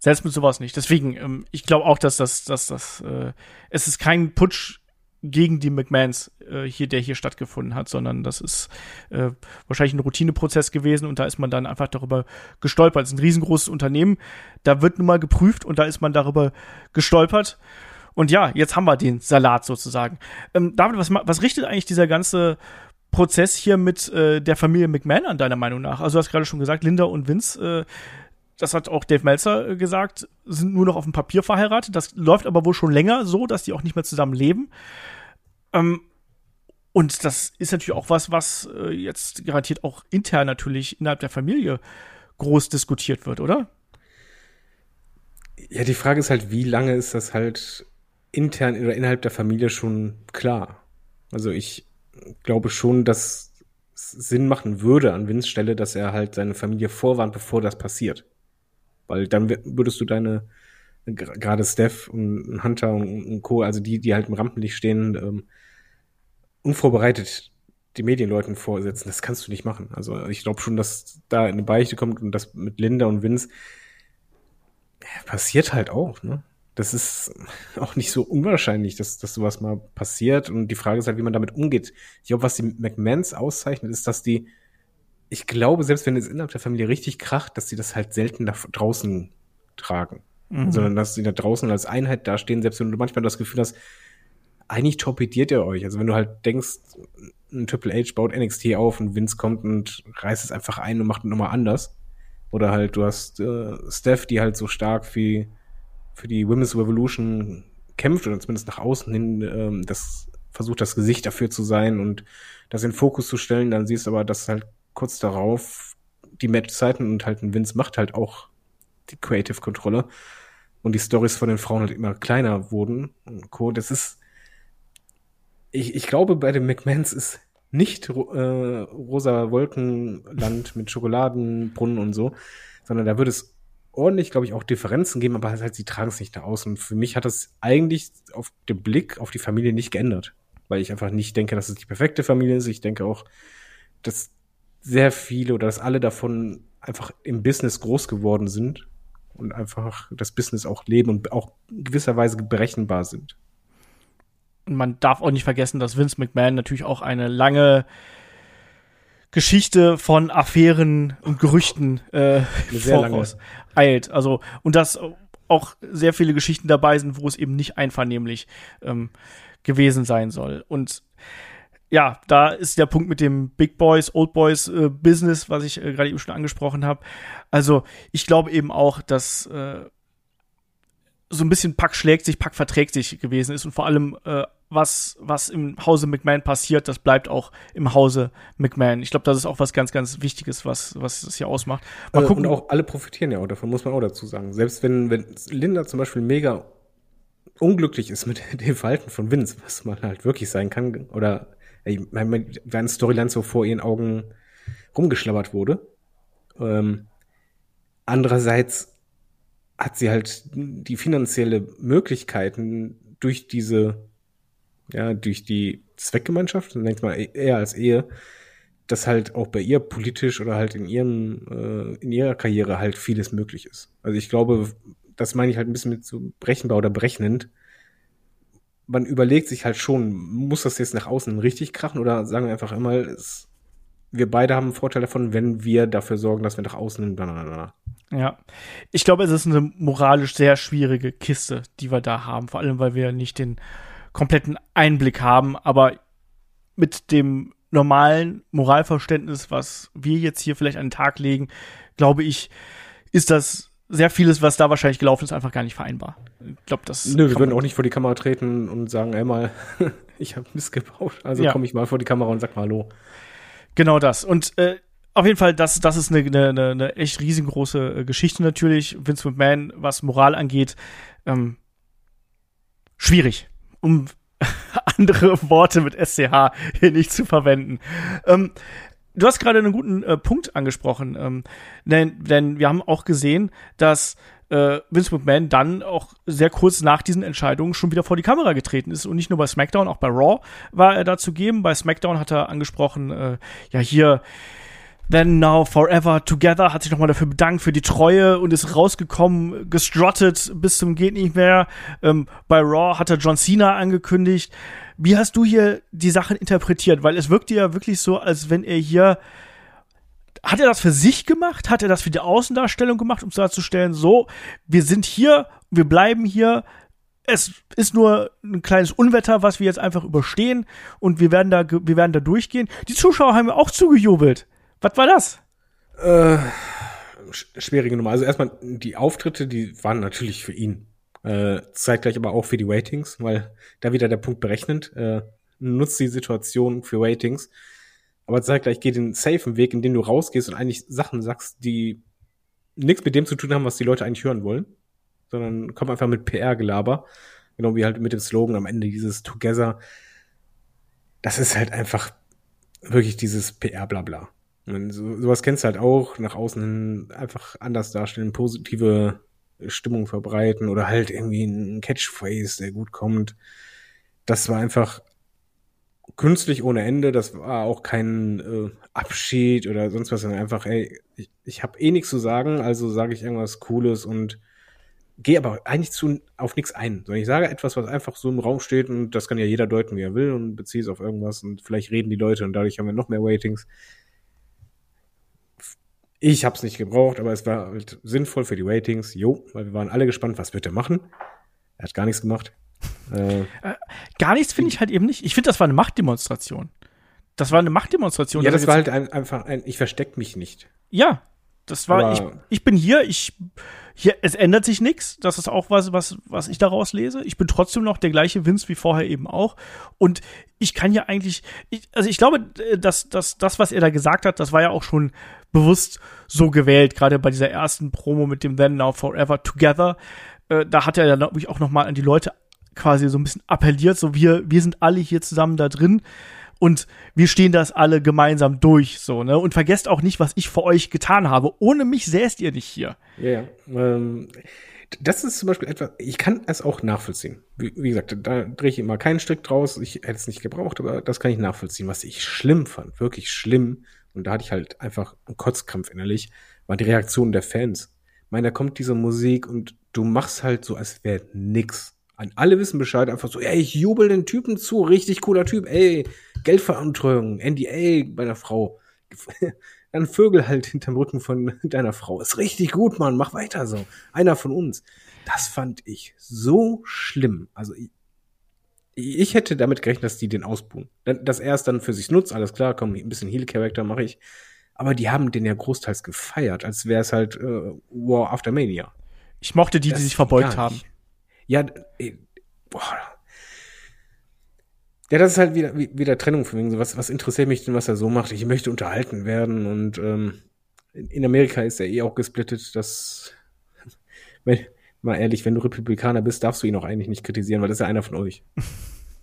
Selbst mit sowas nicht. Deswegen, ähm, ich glaube auch, dass das, dass das, äh, es ist kein Putsch gegen die McMahons äh, hier, der hier stattgefunden hat, sondern das ist äh, wahrscheinlich ein Routineprozess gewesen und da ist man dann einfach darüber gestolpert. Es ist ein riesengroßes Unternehmen, da wird nun mal geprüft und da ist man darüber gestolpert. Und ja, jetzt haben wir den Salat sozusagen. Ähm, David, was, was richtet eigentlich dieser ganze Prozess hier mit äh, der Familie McMahon an deiner Meinung nach? Also du hast gerade schon gesagt, Linda und Vince, äh, das hat auch Dave Meltzer äh, gesagt, sind nur noch auf dem Papier verheiratet. Das läuft aber wohl schon länger so, dass die auch nicht mehr zusammen leben. Ähm, und das ist natürlich auch was, was äh, jetzt garantiert auch intern natürlich innerhalb der Familie groß diskutiert wird, oder? Ja, die Frage ist halt, wie lange ist das halt intern oder innerhalb der Familie schon klar? Also ich glaube schon, dass es Sinn machen würde an Vince Stelle, dass er halt seine Familie vorwarnt, bevor das passiert. Weil dann würdest du deine, gerade Steph und Hunter und Co., also die, die halt im Rampenlicht stehen, ähm, unvorbereitet die Medienleuten vorsetzen. Das kannst du nicht machen. Also ich glaube schon, dass da eine Beichte kommt und das mit Linda und Vince passiert halt auch, ne? Das ist <laughs> auch nicht so unwahrscheinlich, dass, dass sowas mal passiert. Und die Frage ist halt, wie man damit umgeht. Ich glaube, was die McMahons auszeichnet, ist, dass die, ich glaube, selbst wenn es innerhalb der Familie richtig kracht, dass sie das halt selten da draußen tragen. Mhm. Sondern dass sie da draußen als Einheit dastehen, selbst wenn du manchmal das Gefühl hast, eigentlich torpediert er euch. Also wenn du halt denkst, ein Triple H baut NXT auf und Vince kommt und reißt es einfach ein und macht es nochmal anders. Oder halt du hast äh, Steph, die halt so stark wie für die Women's Revolution kämpft oder zumindest nach außen hin ähm, das versucht das Gesicht dafür zu sein und das in Fokus zu stellen, dann siehst du aber, dass halt kurz darauf die Matchzeiten und halt ein Vince macht halt auch die Creative Kontrolle und die Stories von den Frauen halt immer kleiner wurden und Co. Das ist ich, ich glaube, bei den McMahons ist nicht äh, rosa Wolkenland mit Schokoladenbrunnen und so, sondern da würde es ordentlich, glaube ich, auch Differenzen geben, aber halt, sie tragen es nicht nach außen. Und für mich hat das eigentlich auf den Blick auf die Familie nicht geändert, weil ich einfach nicht denke, dass es die perfekte Familie ist. Ich denke auch, dass sehr viele oder dass alle davon einfach im Business groß geworden sind und einfach das Business auch leben und auch gewisserweise berechenbar sind. Und man darf auch nicht vergessen, dass Vince McMahon natürlich auch eine lange Geschichte von Affären und Gerüchten äh, voraus eilt. Also, und dass auch sehr viele Geschichten dabei sind, wo es eben nicht einvernehmlich ähm, gewesen sein soll. Und ja, da ist der Punkt mit dem Big Boys, Old Boys äh, Business, was ich äh, gerade eben schon angesprochen habe. Also ich glaube eben auch, dass äh, so ein bisschen Pack schlägt sich, Pack verträgt sich gewesen ist und vor allem äh, was was im Hause McMahon passiert, das bleibt auch im Hause McMahon. Ich glaube, das ist auch was ganz ganz Wichtiges, was was es hier ausmacht. Mal äh, gucken. Und auch alle profitieren ja auch davon, muss man auch dazu sagen. Selbst wenn wenn Linda zum Beispiel mega unglücklich ist mit <laughs> dem Verhalten von Vince, was man halt wirklich sein kann, oder ey, wenn eine Storyline so vor ihren Augen rumgeschlabbert wurde. Ähm, andererseits hat sie halt die finanzielle Möglichkeiten durch diese, ja, durch die Zweckgemeinschaft, nennt ich mal eher als Ehe, dass halt auch bei ihr politisch oder halt in ihrem, äh, in ihrer Karriere halt vieles möglich ist. Also ich glaube, das meine ich halt ein bisschen mit so brechenbar oder berechnend. Man überlegt sich halt schon, muss das jetzt nach außen richtig krachen oder sagen wir einfach einmal, es, wir beide haben einen Vorteil davon, wenn wir dafür sorgen, dass wir nach außen blablabla. Ja, ich glaube, es ist eine moralisch sehr schwierige Kiste, die wir da haben, vor allem weil wir nicht den kompletten Einblick haben, aber mit dem normalen Moralverständnis, was wir jetzt hier vielleicht an den Tag legen, glaube ich, ist das sehr vieles, was da wahrscheinlich gelaufen ist, einfach gar nicht vereinbar. Ich glaube, das. Nö, wir würden auch nicht vor die Kamera treten und sagen, ey mal, <laughs> ich habe Mist gebaut. Also ja. komme ich mal vor die Kamera und sag mal Hallo. Genau das. Und äh, auf jeden Fall, das, das ist eine, eine, eine echt riesengroße äh, Geschichte natürlich. Vince McMahon, was Moral angeht, ähm, schwierig, um <laughs> andere Worte mit SCH hier nicht zu verwenden. Ähm, du hast gerade einen guten äh, Punkt angesprochen, ähm, denn, denn wir haben auch gesehen, dass äh, Vince McMahon dann auch sehr kurz nach diesen Entscheidungen schon wieder vor die Kamera getreten ist und nicht nur bei SmackDown, auch bei Raw war er da zu geben. Bei SmackDown hat er angesprochen, äh, ja hier Then Now Forever Together hat sich nochmal dafür bedankt für die Treue und ist rausgekommen, gestrottet bis zum geht nicht mehr. Ähm, bei Raw hat er John Cena angekündigt. Wie hast du hier die Sachen interpretiert? Weil es wirkte ja wirklich so, als wenn er hier hat er das für sich gemacht? Hat er das für die Außendarstellung gemacht, um darzustellen, so, wir sind hier, wir bleiben hier, es ist nur ein kleines Unwetter, was wir jetzt einfach überstehen und wir werden da, wir werden da durchgehen. Die Zuschauer haben mir auch zugejubelt. Was war das? Äh, schwierige Nummer. Also erstmal, die Auftritte, die waren natürlich für ihn. Äh, zeitgleich aber auch für die Ratings, weil da wieder der Punkt berechnend, äh, nutzt die Situation für Ratings. Aber zeitgleich geht den safen Weg, in dem du rausgehst und eigentlich Sachen sagst, die nichts mit dem zu tun haben, was die Leute eigentlich hören wollen, sondern komm einfach mit PR-Gelaber. Genau wie halt mit dem Slogan am Ende dieses Together. Das ist halt einfach wirklich dieses PR-Blabla. Und so, sowas kennst du halt auch, nach außen hin einfach anders darstellen, positive Stimmung verbreiten oder halt irgendwie ein Catchphrase, der gut kommt. Das war einfach künstlich ohne Ende, das war auch kein äh, Abschied oder sonst was, sondern einfach, ey, ich, ich habe eh nichts zu sagen, also sage ich irgendwas Cooles und gehe aber eigentlich zu, auf nichts ein, sondern ich sage etwas, was einfach so im Raum steht und das kann ja jeder deuten, wie er will und beziehe es auf irgendwas und vielleicht reden die Leute und dadurch haben wir noch mehr Waitings. Ich habe es nicht gebraucht, aber es war halt sinnvoll für die Ratings. Jo, weil wir waren alle gespannt, was wird er machen. Er hat gar nichts gemacht. Äh, äh, gar nichts finde ich halt eben nicht. Ich finde, das war eine Machtdemonstration. Das war eine Machtdemonstration. Ja, das war halt ein, einfach ein, ich versteck mich nicht. Ja, das war, ich, ich bin hier, ich, hier, es ändert sich nichts. Das ist auch was, was, was ich daraus lese. Ich bin trotzdem noch der gleiche Vince wie vorher eben auch. Und ich kann ja eigentlich, ich, also ich glaube, dass, dass das, was er da gesagt hat, das war ja auch schon bewusst so gewählt, gerade bei dieser ersten Promo mit dem Then Now Forever Together. Äh, da hat er dann glaube ich auch noch mal an die Leute quasi so ein bisschen appelliert, so wir wir sind alle hier zusammen da drin und wir stehen das alle gemeinsam durch, so, ne? Und vergesst auch nicht, was ich für euch getan habe. Ohne mich säßt ihr nicht hier. Ja, ja. Ähm, das ist zum Beispiel etwas, ich kann es auch nachvollziehen. Wie, wie gesagt, da drehe ich immer keinen Strick draus. Ich hätte es nicht gebraucht, aber das kann ich nachvollziehen. Was ich schlimm fand, wirklich schlimm, und da hatte ich halt einfach einen Kotzkampf innerlich, war die Reaktion der Fans. Ich meine, da kommt diese Musik und du machst halt so, als wäre nix. An alle wissen Bescheid, einfach so, ey, ich jubel den Typen zu, richtig cooler Typ, ey, Geldveruntreuung, NDA bei der Frau. <laughs> Dann Vögel halt hinterm Rücken von <laughs> deiner Frau. Ist richtig gut, Mann, mach weiter so. Einer von uns. Das fand ich so schlimm. Also ich, ich hätte damit gerechnet, dass die den ausbuhen. Dass er es dann für sich nutzt, alles klar, komm, ein bisschen Heal-Character mache ich. Aber die haben den ja großteils gefeiert, als wäre es halt äh, War After Mania. Ich mochte die, das die sich verbeugt haben. Ja, ey, boah. Ja, das ist halt wieder, wieder Trennung für mich. Was, was interessiert mich denn, was er so macht? Ich möchte unterhalten werden und ähm, in Amerika ist er eh auch gesplittet, dass, <laughs> wenn, mal ehrlich, wenn du Republikaner bist, darfst du ihn auch eigentlich nicht kritisieren, weil das ist ja einer von euch. <laughs>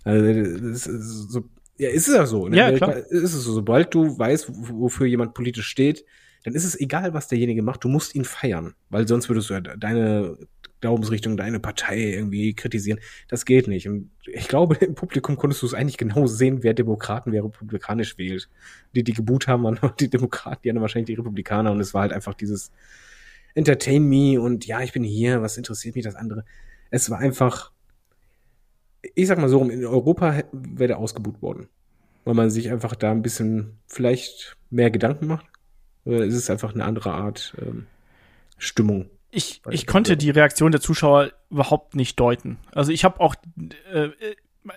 Also, das ist so, ja, ist es ja so. In ja, Amerika klar. ist es so. Sobald du weißt, wofür jemand politisch steht, dann ist es egal, was derjenige macht. Du musst ihn feiern, weil sonst würdest du ja deine Glaubensrichtung, deine Partei irgendwie kritisieren. Das geht nicht. Und ich glaube, im Publikum konntest du es eigentlich genau sehen, wer Demokraten, wer republikanisch wählt. Die, die geboot haben, waren <laughs> die Demokraten, die anderen wahrscheinlich die Republikaner. Und es war halt einfach dieses Entertain me und ja, ich bin hier, was interessiert mich das andere? Es war einfach, ich sag mal so, in Europa wäre der ausgebucht worden. Weil man sich einfach da ein bisschen vielleicht mehr Gedanken macht. Oder ist es einfach eine andere Art ähm, Stimmung? Ich, ich konnte die Reaktion der Zuschauer überhaupt nicht deuten. Also ich habe auch äh,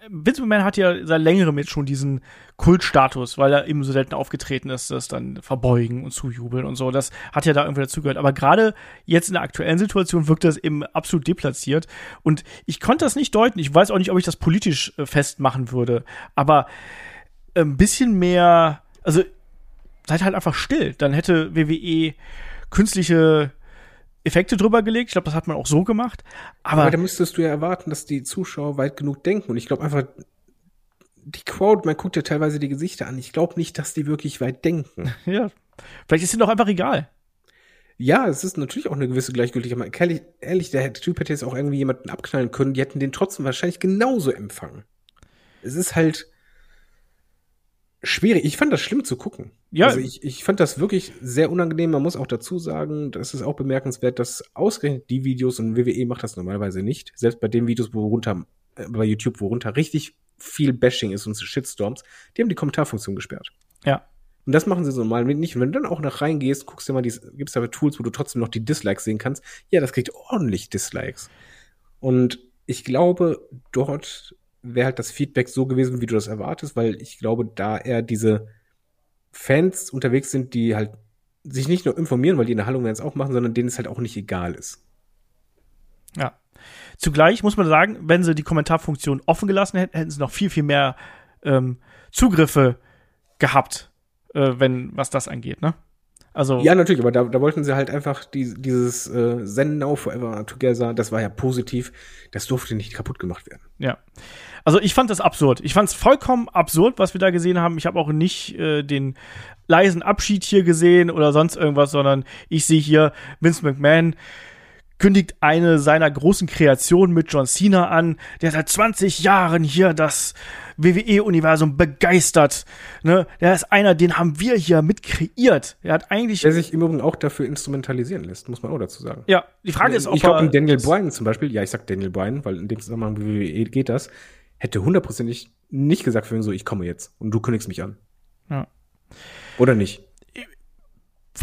Vince McMahon hat ja seit längerem jetzt schon diesen Kultstatus, weil er eben so selten aufgetreten ist, das dann verbeugen und zujubeln und so. Das hat ja da irgendwie dazugehört. Aber gerade jetzt in der aktuellen Situation wirkt das eben absolut deplatziert. Und ich konnte das nicht deuten. Ich weiß auch nicht, ob ich das politisch äh, festmachen würde. Aber ein bisschen mehr, also seid halt einfach still. Dann hätte WWE künstliche Effekte drüber gelegt. Ich glaube, das hat man auch so gemacht. Aber, Aber da müsstest du ja erwarten, dass die Zuschauer weit genug denken. Und ich glaube einfach, die Crowd, man guckt ja teilweise die Gesichter an. Ich glaube nicht, dass die wirklich weit denken. <laughs> ja. Vielleicht ist ihnen doch einfach egal. Ja, es ist natürlich auch eine gewisse Gleichgültigkeit. Ehrlich, ehrlich, der Typ hätte jetzt auch irgendwie jemanden abknallen können. Die hätten den trotzdem wahrscheinlich genauso empfangen. Es ist halt, schwierig. Ich fand das schlimm zu gucken. Ja. Also ich, ich fand das wirklich sehr unangenehm. Man muss auch dazu sagen, das ist auch bemerkenswert, dass ausgerechnet die Videos und WWE macht das normalerweise nicht. Selbst bei den Videos, wo runter, äh, bei YouTube, wo runter richtig viel Bashing ist und Shitstorms, die haben die Kommentarfunktion gesperrt. Ja. Und das machen sie so normal nicht. Und wenn du dann auch nach reingehst, guckst du mal, gibt es da Tools, wo du trotzdem noch die Dislikes sehen kannst. Ja, das kriegt ordentlich Dislikes. Und ich glaube, dort wäre halt das Feedback so gewesen, wie du das erwartest, weil ich glaube, da eher diese Fans unterwegs sind, die halt sich nicht nur informieren, weil die in der Hallung werden es auch machen, sondern denen es halt auch nicht egal ist. Ja. Zugleich muss man sagen, wenn sie die Kommentarfunktion offen gelassen hätten, hätten sie noch viel, viel mehr ähm, Zugriffe gehabt, äh, wenn was das angeht, ne? Also ja, natürlich, aber da, da wollten sie halt einfach die, dieses äh, Send Now Forever Together, das war ja positiv, das durfte nicht kaputt gemacht werden. Ja. Also ich fand das absurd. Ich fand es vollkommen absurd, was wir da gesehen haben. Ich habe auch nicht äh, den leisen Abschied hier gesehen oder sonst irgendwas, sondern ich sehe hier Vince McMahon kündigt eine seiner großen Kreationen mit John Cena an, der seit 20 Jahren hier das WWE-Universum begeistert. Ne? Der ist einer, den haben wir hier mit kreiert. Er hat eigentlich. Der sich im Übrigen auch dafür instrumentalisieren lässt, muss man auch dazu sagen. Ja, die Frage ist, ob Ich glaube, Daniel Bryan zum Beispiel, ja, ich sag Daniel Bryan, weil in dem Zusammenhang WWE geht das, hätte hundertprozentig nicht gesagt für ihn so, ich komme jetzt und du kündigst mich an. Ja. Oder nicht?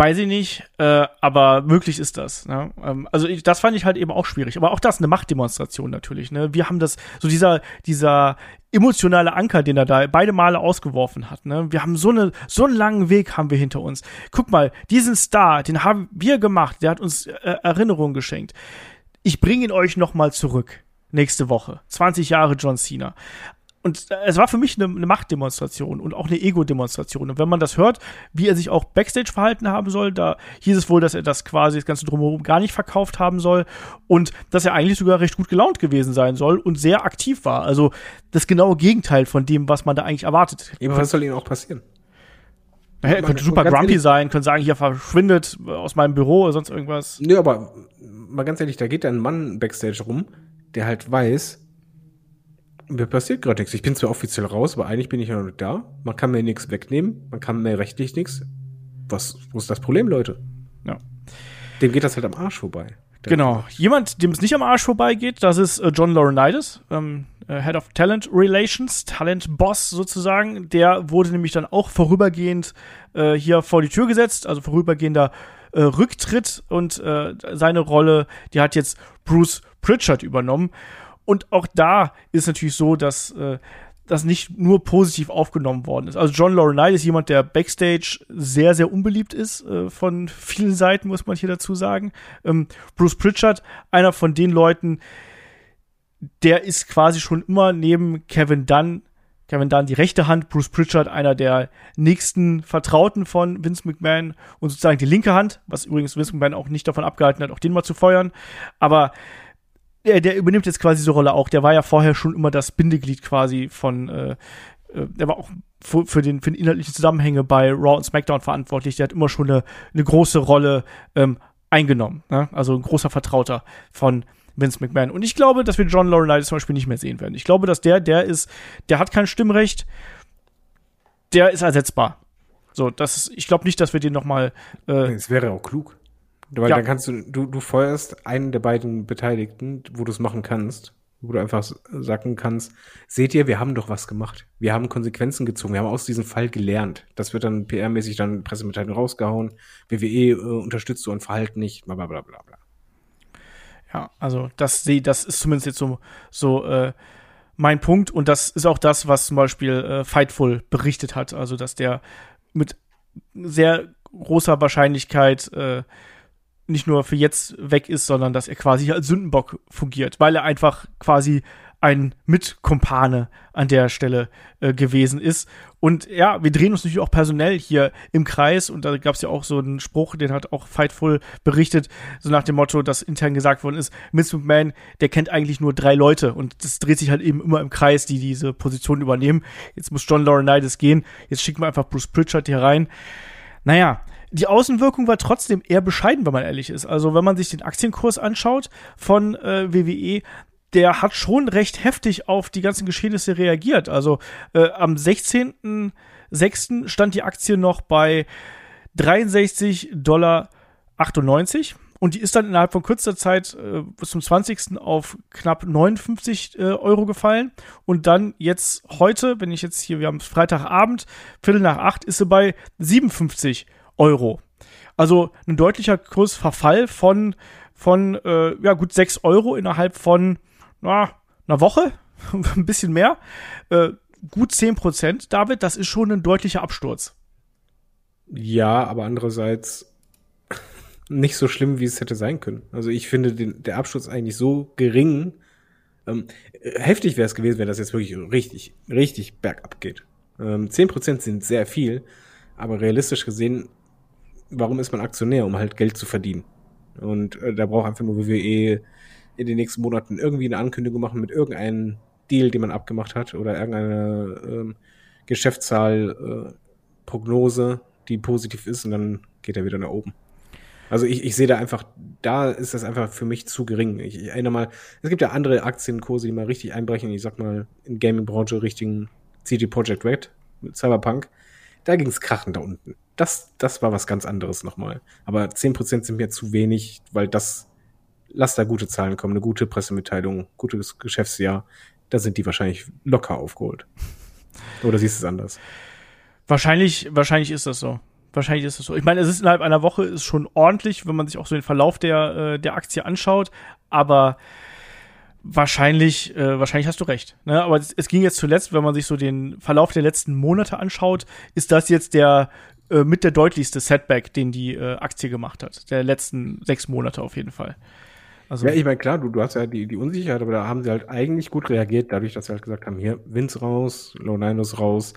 Weiß ich nicht, äh, aber möglich ist das. Ne? Ähm, also ich, das fand ich halt eben auch schwierig. Aber auch das eine Machtdemonstration natürlich. Ne? Wir haben das, so dieser, dieser emotionale Anker, den er da beide Male ausgeworfen hat. Ne? Wir haben so, eine, so einen langen Weg haben wir hinter uns. Guck mal, diesen Star, den haben wir gemacht, der hat uns äh, Erinnerungen geschenkt. Ich bringe ihn euch noch mal zurück nächste Woche. 20 Jahre John Cena. Und es war für mich eine, eine Machtdemonstration und auch eine Ego-Demonstration. Und wenn man das hört, wie er sich auch Backstage verhalten haben soll, da hieß es wohl, dass er das quasi das ganze drumherum gar nicht verkauft haben soll und dass er eigentlich sogar recht gut gelaunt gewesen sein soll und sehr aktiv war. Also das genaue Gegenteil von dem, was man da eigentlich erwartet. Aber was soll ihnen auch passieren? Naja, er könnte super grumpy ehrlich, sein, könnte sagen, hier verschwindet aus meinem Büro oder sonst irgendwas. Nö, aber mal ganz ehrlich, da geht ein Mann Backstage rum, der halt weiß, mir passiert gerade nichts. Ich bin zwar offiziell raus, aber eigentlich bin ich ja noch da. Man kann mir nichts wegnehmen, man kann mir rechtlich nichts. Was, wo ist das Problem, Leute? Ja. Dem geht das halt am Arsch vorbei. Genau. Jemand, dem es nicht am Arsch vorbeigeht, das ist äh, John Laurinaitis, ähm, äh, Head of Talent Relations, Talent Boss sozusagen. Der wurde nämlich dann auch vorübergehend äh, hier vor die Tür gesetzt, also vorübergehender äh, Rücktritt und äh, seine Rolle, die hat jetzt Bruce Pritchard übernommen. Und auch da ist natürlich so, dass äh, das nicht nur positiv aufgenommen worden ist. Also John Laurinaitis ist jemand, der backstage sehr, sehr unbeliebt ist äh, von vielen Seiten, muss man hier dazu sagen. Ähm, Bruce Pritchard, einer von den Leuten, der ist quasi schon immer neben Kevin Dunn, Kevin Dunn die rechte Hand, Bruce Pritchard einer der nächsten Vertrauten von Vince McMahon und sozusagen die linke Hand, was übrigens Vince McMahon auch nicht davon abgehalten hat, auch den mal zu feuern. Aber der, der übernimmt jetzt quasi diese Rolle auch. Der war ja vorher schon immer das Bindeglied quasi von, äh, äh, der war auch für, für, den, für den inhaltlichen Zusammenhänge bei Raw und SmackDown verantwortlich. Der hat immer schon eine, eine große Rolle ähm, eingenommen. Ne? Also ein großer Vertrauter von Vince McMahon. Und ich glaube, dass wir John Laurinaitis zum Beispiel nicht mehr sehen werden. Ich glaube, dass der, der ist, der hat kein Stimmrecht, der ist ersetzbar. So, das ist, ich glaube nicht, dass wir den noch mal. Äh, es wäre auch klug. Weil ja. dann kannst du, du, du feuerst einen der beiden Beteiligten, wo du es machen kannst, wo du einfach sagen kannst, seht ihr, wir haben doch was gemacht. Wir haben Konsequenzen gezogen, wir haben aus diesem Fall gelernt. Das wird dann PR-mäßig dann Pressemitteilung rausgehauen. WWE äh, unterstützt so ein Verhalten nicht, bla bla bla bla. Ja, also das, das ist zumindest jetzt so, so äh, mein Punkt und das ist auch das, was zum Beispiel äh, Fightful berichtet hat. Also, dass der mit sehr großer Wahrscheinlichkeit äh, nicht nur für jetzt weg ist, sondern dass er quasi als Sündenbock fungiert, weil er einfach quasi ein Mitkompane an der Stelle äh, gewesen ist. Und ja, wir drehen uns natürlich auch personell hier im Kreis und da gab es ja auch so einen Spruch, den hat auch Fightful berichtet, so nach dem Motto, dass intern gesagt worden ist, Vince McMahon, der kennt eigentlich nur drei Leute und das dreht sich halt eben immer im Kreis, die diese Position übernehmen. Jetzt muss John Laurinaitis gehen, jetzt schicken wir einfach Bruce Pritchard hier rein. Naja, die Außenwirkung war trotzdem eher bescheiden, wenn man ehrlich ist. Also wenn man sich den Aktienkurs anschaut von äh, WWE, der hat schon recht heftig auf die ganzen Geschehnisse reagiert. Also äh, am 16.06. stand die Aktie noch bei 63,98 Dollar und die ist dann innerhalb von kurzer Zeit äh, bis zum 20. auf knapp 59 äh, Euro gefallen. Und dann jetzt heute, wenn ich jetzt hier, wir haben Freitagabend, Viertel nach acht, ist sie bei 57 Euro. Euro. Also ein deutlicher Kursverfall von, von äh, ja, gut 6 Euro innerhalb von na, einer Woche, <laughs> ein bisschen mehr. Äh, gut 10 Prozent, David, das ist schon ein deutlicher Absturz. Ja, aber andererseits nicht so schlimm, wie es hätte sein können. Also ich finde den, der Absturz eigentlich so gering. Ähm, heftig wäre es gewesen, wenn das jetzt wirklich richtig, richtig bergab geht. Ähm, 10% sind sehr viel, aber realistisch gesehen warum ist man Aktionär? Um halt Geld zu verdienen. Und äh, da braucht einfach nur WWE in den nächsten Monaten irgendwie eine Ankündigung machen mit irgendeinem Deal, den man abgemacht hat oder irgendeine ähm, Geschäftszahl, äh, die positiv ist und dann geht er wieder nach oben. Also ich, ich sehe da einfach, da ist das einfach für mich zu gering. Ich, ich erinnere mal, es gibt ja andere Aktienkurse, die mal richtig einbrechen. Ich sag mal, in Gaming-Branche richtigen CD Projekt Red mit Cyberpunk. Da ging es krachen da unten das, das war was ganz anderes nochmal. Aber 10% sind mir zu wenig, weil das, lass da gute Zahlen kommen, eine gute Pressemitteilung, gutes Geschäftsjahr, da sind die wahrscheinlich locker aufgeholt. <laughs> Oder siehst du es anders? Wahrscheinlich, wahrscheinlich ist das so. Wahrscheinlich ist das so. Ich meine, es ist innerhalb einer Woche ist schon ordentlich, wenn man sich auch so den Verlauf der, äh, der Aktie anschaut, aber wahrscheinlich, äh, wahrscheinlich hast du recht. Ne? Aber es, es, ging jetzt zuletzt, wenn man sich so den Verlauf der letzten Monate anschaut, ist das jetzt der äh, mit der deutlichste Setback, den die äh, Aktie gemacht hat. Der letzten sechs Monate auf jeden Fall. Also ja, ich meine, klar, du, du hast ja die, die Unsicherheit, aber da haben sie halt eigentlich gut reagiert, dadurch, dass sie halt gesagt haben, hier, Vince raus, Loninus raus,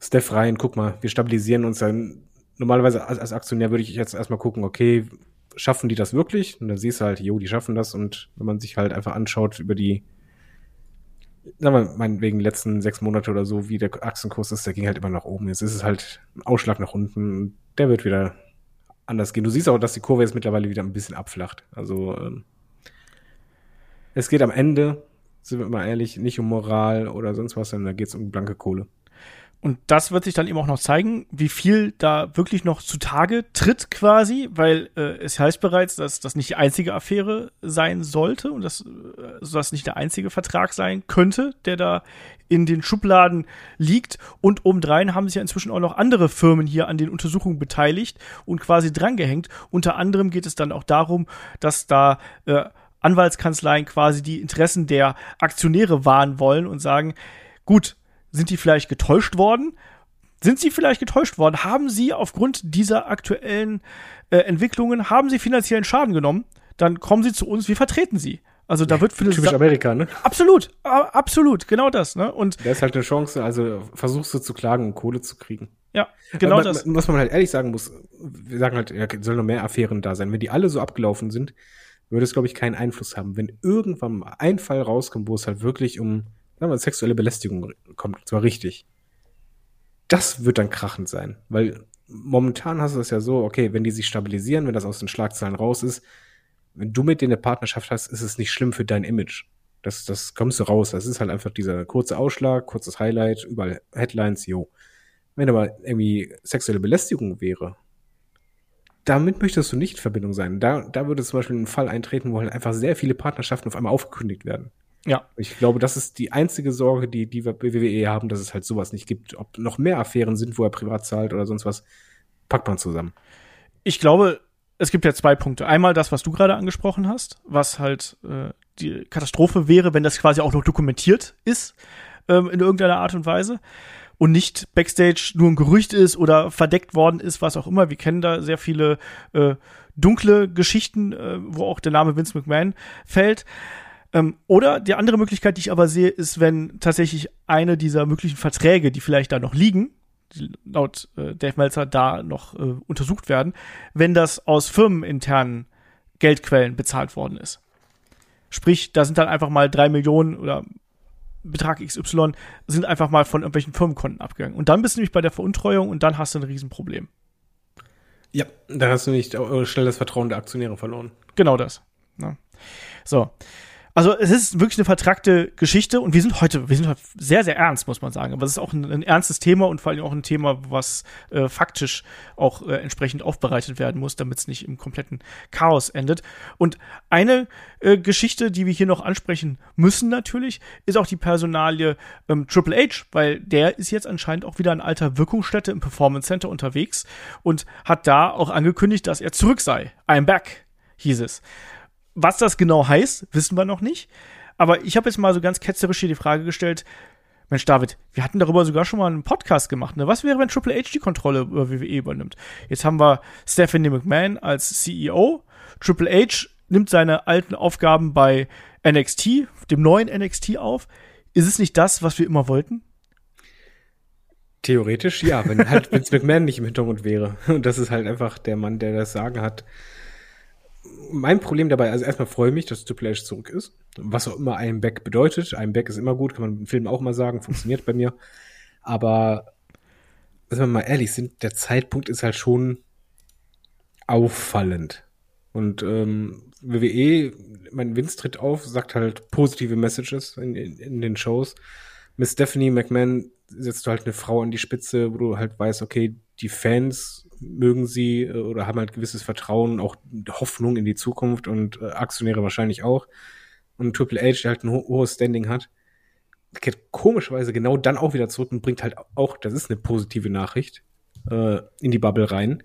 Steph rein, guck mal, wir stabilisieren uns dann. Normalerweise als, als Aktionär würde ich jetzt erstmal gucken, okay, schaffen die das wirklich? Und dann siehst du halt, jo, die schaffen das. Und wenn man sich halt einfach anschaut über die, sagen wir meinetwegen letzten sechs Monate oder so, wie der Aktienkurs ist, der ging halt immer nach oben. Jetzt ist es halt ein Ausschlag nach unten. Der wird wieder anders gehen. Du siehst auch, dass die Kurve jetzt mittlerweile wieder ein bisschen abflacht. Also ähm, es geht am Ende, sind wir mal ehrlich, nicht um Moral oder sonst was, sondern da geht es um blanke Kohle. Und das wird sich dann eben auch noch zeigen, wie viel da wirklich noch zutage tritt quasi, weil äh, es heißt bereits, dass das nicht die einzige Affäre sein sollte und dass äh, also das nicht der einzige Vertrag sein könnte, der da in den Schubladen liegt. Und obendrein haben sich ja inzwischen auch noch andere Firmen hier an den Untersuchungen beteiligt und quasi drangehängt. Unter anderem geht es dann auch darum, dass da äh, Anwaltskanzleien quasi die Interessen der Aktionäre wahren wollen und sagen, gut, sind die vielleicht getäuscht worden? Sind sie vielleicht getäuscht worden? Haben sie aufgrund dieser aktuellen äh, Entwicklungen, haben sie finanziellen Schaden genommen? Dann kommen sie zu uns, wir vertreten sie. Also da wird für das Typisch Amerika, ne? Absolut, absolut, genau das, ne? Und da ist halt eine Chance, also versuchst du zu klagen und Kohle zu kriegen. Ja, genau man, das. Was man halt ehrlich sagen muss, wir sagen halt, ja, sollen noch mehr Affären da sein. Wenn die alle so abgelaufen sind, würde es, glaube ich, keinen Einfluss haben. Wenn irgendwann mal ein Fall rauskommt, wo es halt wirklich um sexuelle Belästigung kommt, zwar richtig. Das wird dann krachend sein, weil momentan hast du es ja so, okay, wenn die sich stabilisieren, wenn das aus den Schlagzeilen raus ist, wenn du mit denen eine Partnerschaft hast, ist es nicht schlimm für dein Image. Das, das kommst du raus. Das ist halt einfach dieser kurze Ausschlag, kurzes Highlight, überall Headlines, yo. Wenn aber irgendwie sexuelle Belästigung wäre, damit möchtest du nicht in Verbindung sein. Da, da würde zum Beispiel ein Fall eintreten, wo halt einfach sehr viele Partnerschaften auf einmal aufgekündigt werden. Ja. Ich glaube, das ist die einzige Sorge, die die WWE haben, dass es halt sowas nicht gibt. Ob noch mehr Affären sind, wo er privat zahlt oder sonst was, packt man zusammen. Ich glaube, es gibt ja zwei Punkte. Einmal das, was du gerade angesprochen hast, was halt äh, die Katastrophe wäre, wenn das quasi auch noch dokumentiert ist ähm, in irgendeiner Art und Weise und nicht backstage nur ein Gerücht ist oder verdeckt worden ist, was auch immer. Wir kennen da sehr viele äh, dunkle Geschichten, äh, wo auch der Name Vince McMahon fällt. Ähm, oder die andere Möglichkeit, die ich aber sehe, ist, wenn tatsächlich eine dieser möglichen Verträge, die vielleicht da noch liegen, die laut äh, Dave Meltzer da noch äh, untersucht werden, wenn das aus firmeninternen Geldquellen bezahlt worden ist. Sprich, da sind dann einfach mal drei Millionen oder Betrag XY sind einfach mal von irgendwelchen Firmenkonten abgegangen. Und dann bist du nämlich bei der Veruntreuung und dann hast du ein Riesenproblem. Ja, da hast du nicht schnell das Vertrauen der Aktionäre verloren. Genau das. Ja. Ne? So. Also es ist wirklich eine vertrackte Geschichte und wir sind heute, wir sind heute sehr, sehr ernst, muss man sagen. Aber es ist auch ein, ein ernstes Thema und vor allem auch ein Thema, was äh, faktisch auch äh, entsprechend aufbereitet werden muss, damit es nicht im kompletten Chaos endet. Und eine äh, Geschichte, die wir hier noch ansprechen müssen natürlich, ist auch die Personalie ähm, Triple H, weil der ist jetzt anscheinend auch wieder an alter Wirkungsstätte im Performance Center unterwegs und hat da auch angekündigt, dass er zurück sei. I'm back, hieß es. Was das genau heißt, wissen wir noch nicht. Aber ich habe jetzt mal so ganz ketzerisch hier die Frage gestellt, Mensch, David, wir hatten darüber sogar schon mal einen Podcast gemacht. Ne? Was wäre, wenn Triple H die Kontrolle über WWE übernimmt? Jetzt haben wir Stephanie McMahon als CEO. Triple H nimmt seine alten Aufgaben bei NXT, dem neuen NXT auf. Ist es nicht das, was wir immer wollten? Theoretisch ja, wenn halt <laughs> Vince McMahon nicht im Hintergrund wäre. Und das ist halt einfach der Mann, der das Sagen hat mein Problem dabei, also erstmal freue ich mich, dass Triple H zurück ist. Was auch immer ein Back bedeutet. Ein Back ist immer gut, kann man im Film auch mal sagen, funktioniert bei mir. Aber, sagen wir mal ehrlich sind, der Zeitpunkt ist halt schon auffallend. Und ähm, WWE, mein Vince tritt auf, sagt halt positive Messages in, in, in den Shows. Miss Stephanie McMahon setzt du halt eine Frau an die Spitze, wo du halt weißt, okay, die Fans mögen sie äh, oder haben halt gewisses Vertrauen, auch Hoffnung in die Zukunft und äh, Aktionäre wahrscheinlich auch. Und Triple H, der halt ein ho hohes Standing hat, kehrt komischerweise genau dann auch wieder zurück und bringt halt auch, das ist eine positive Nachricht, äh, in die Bubble rein.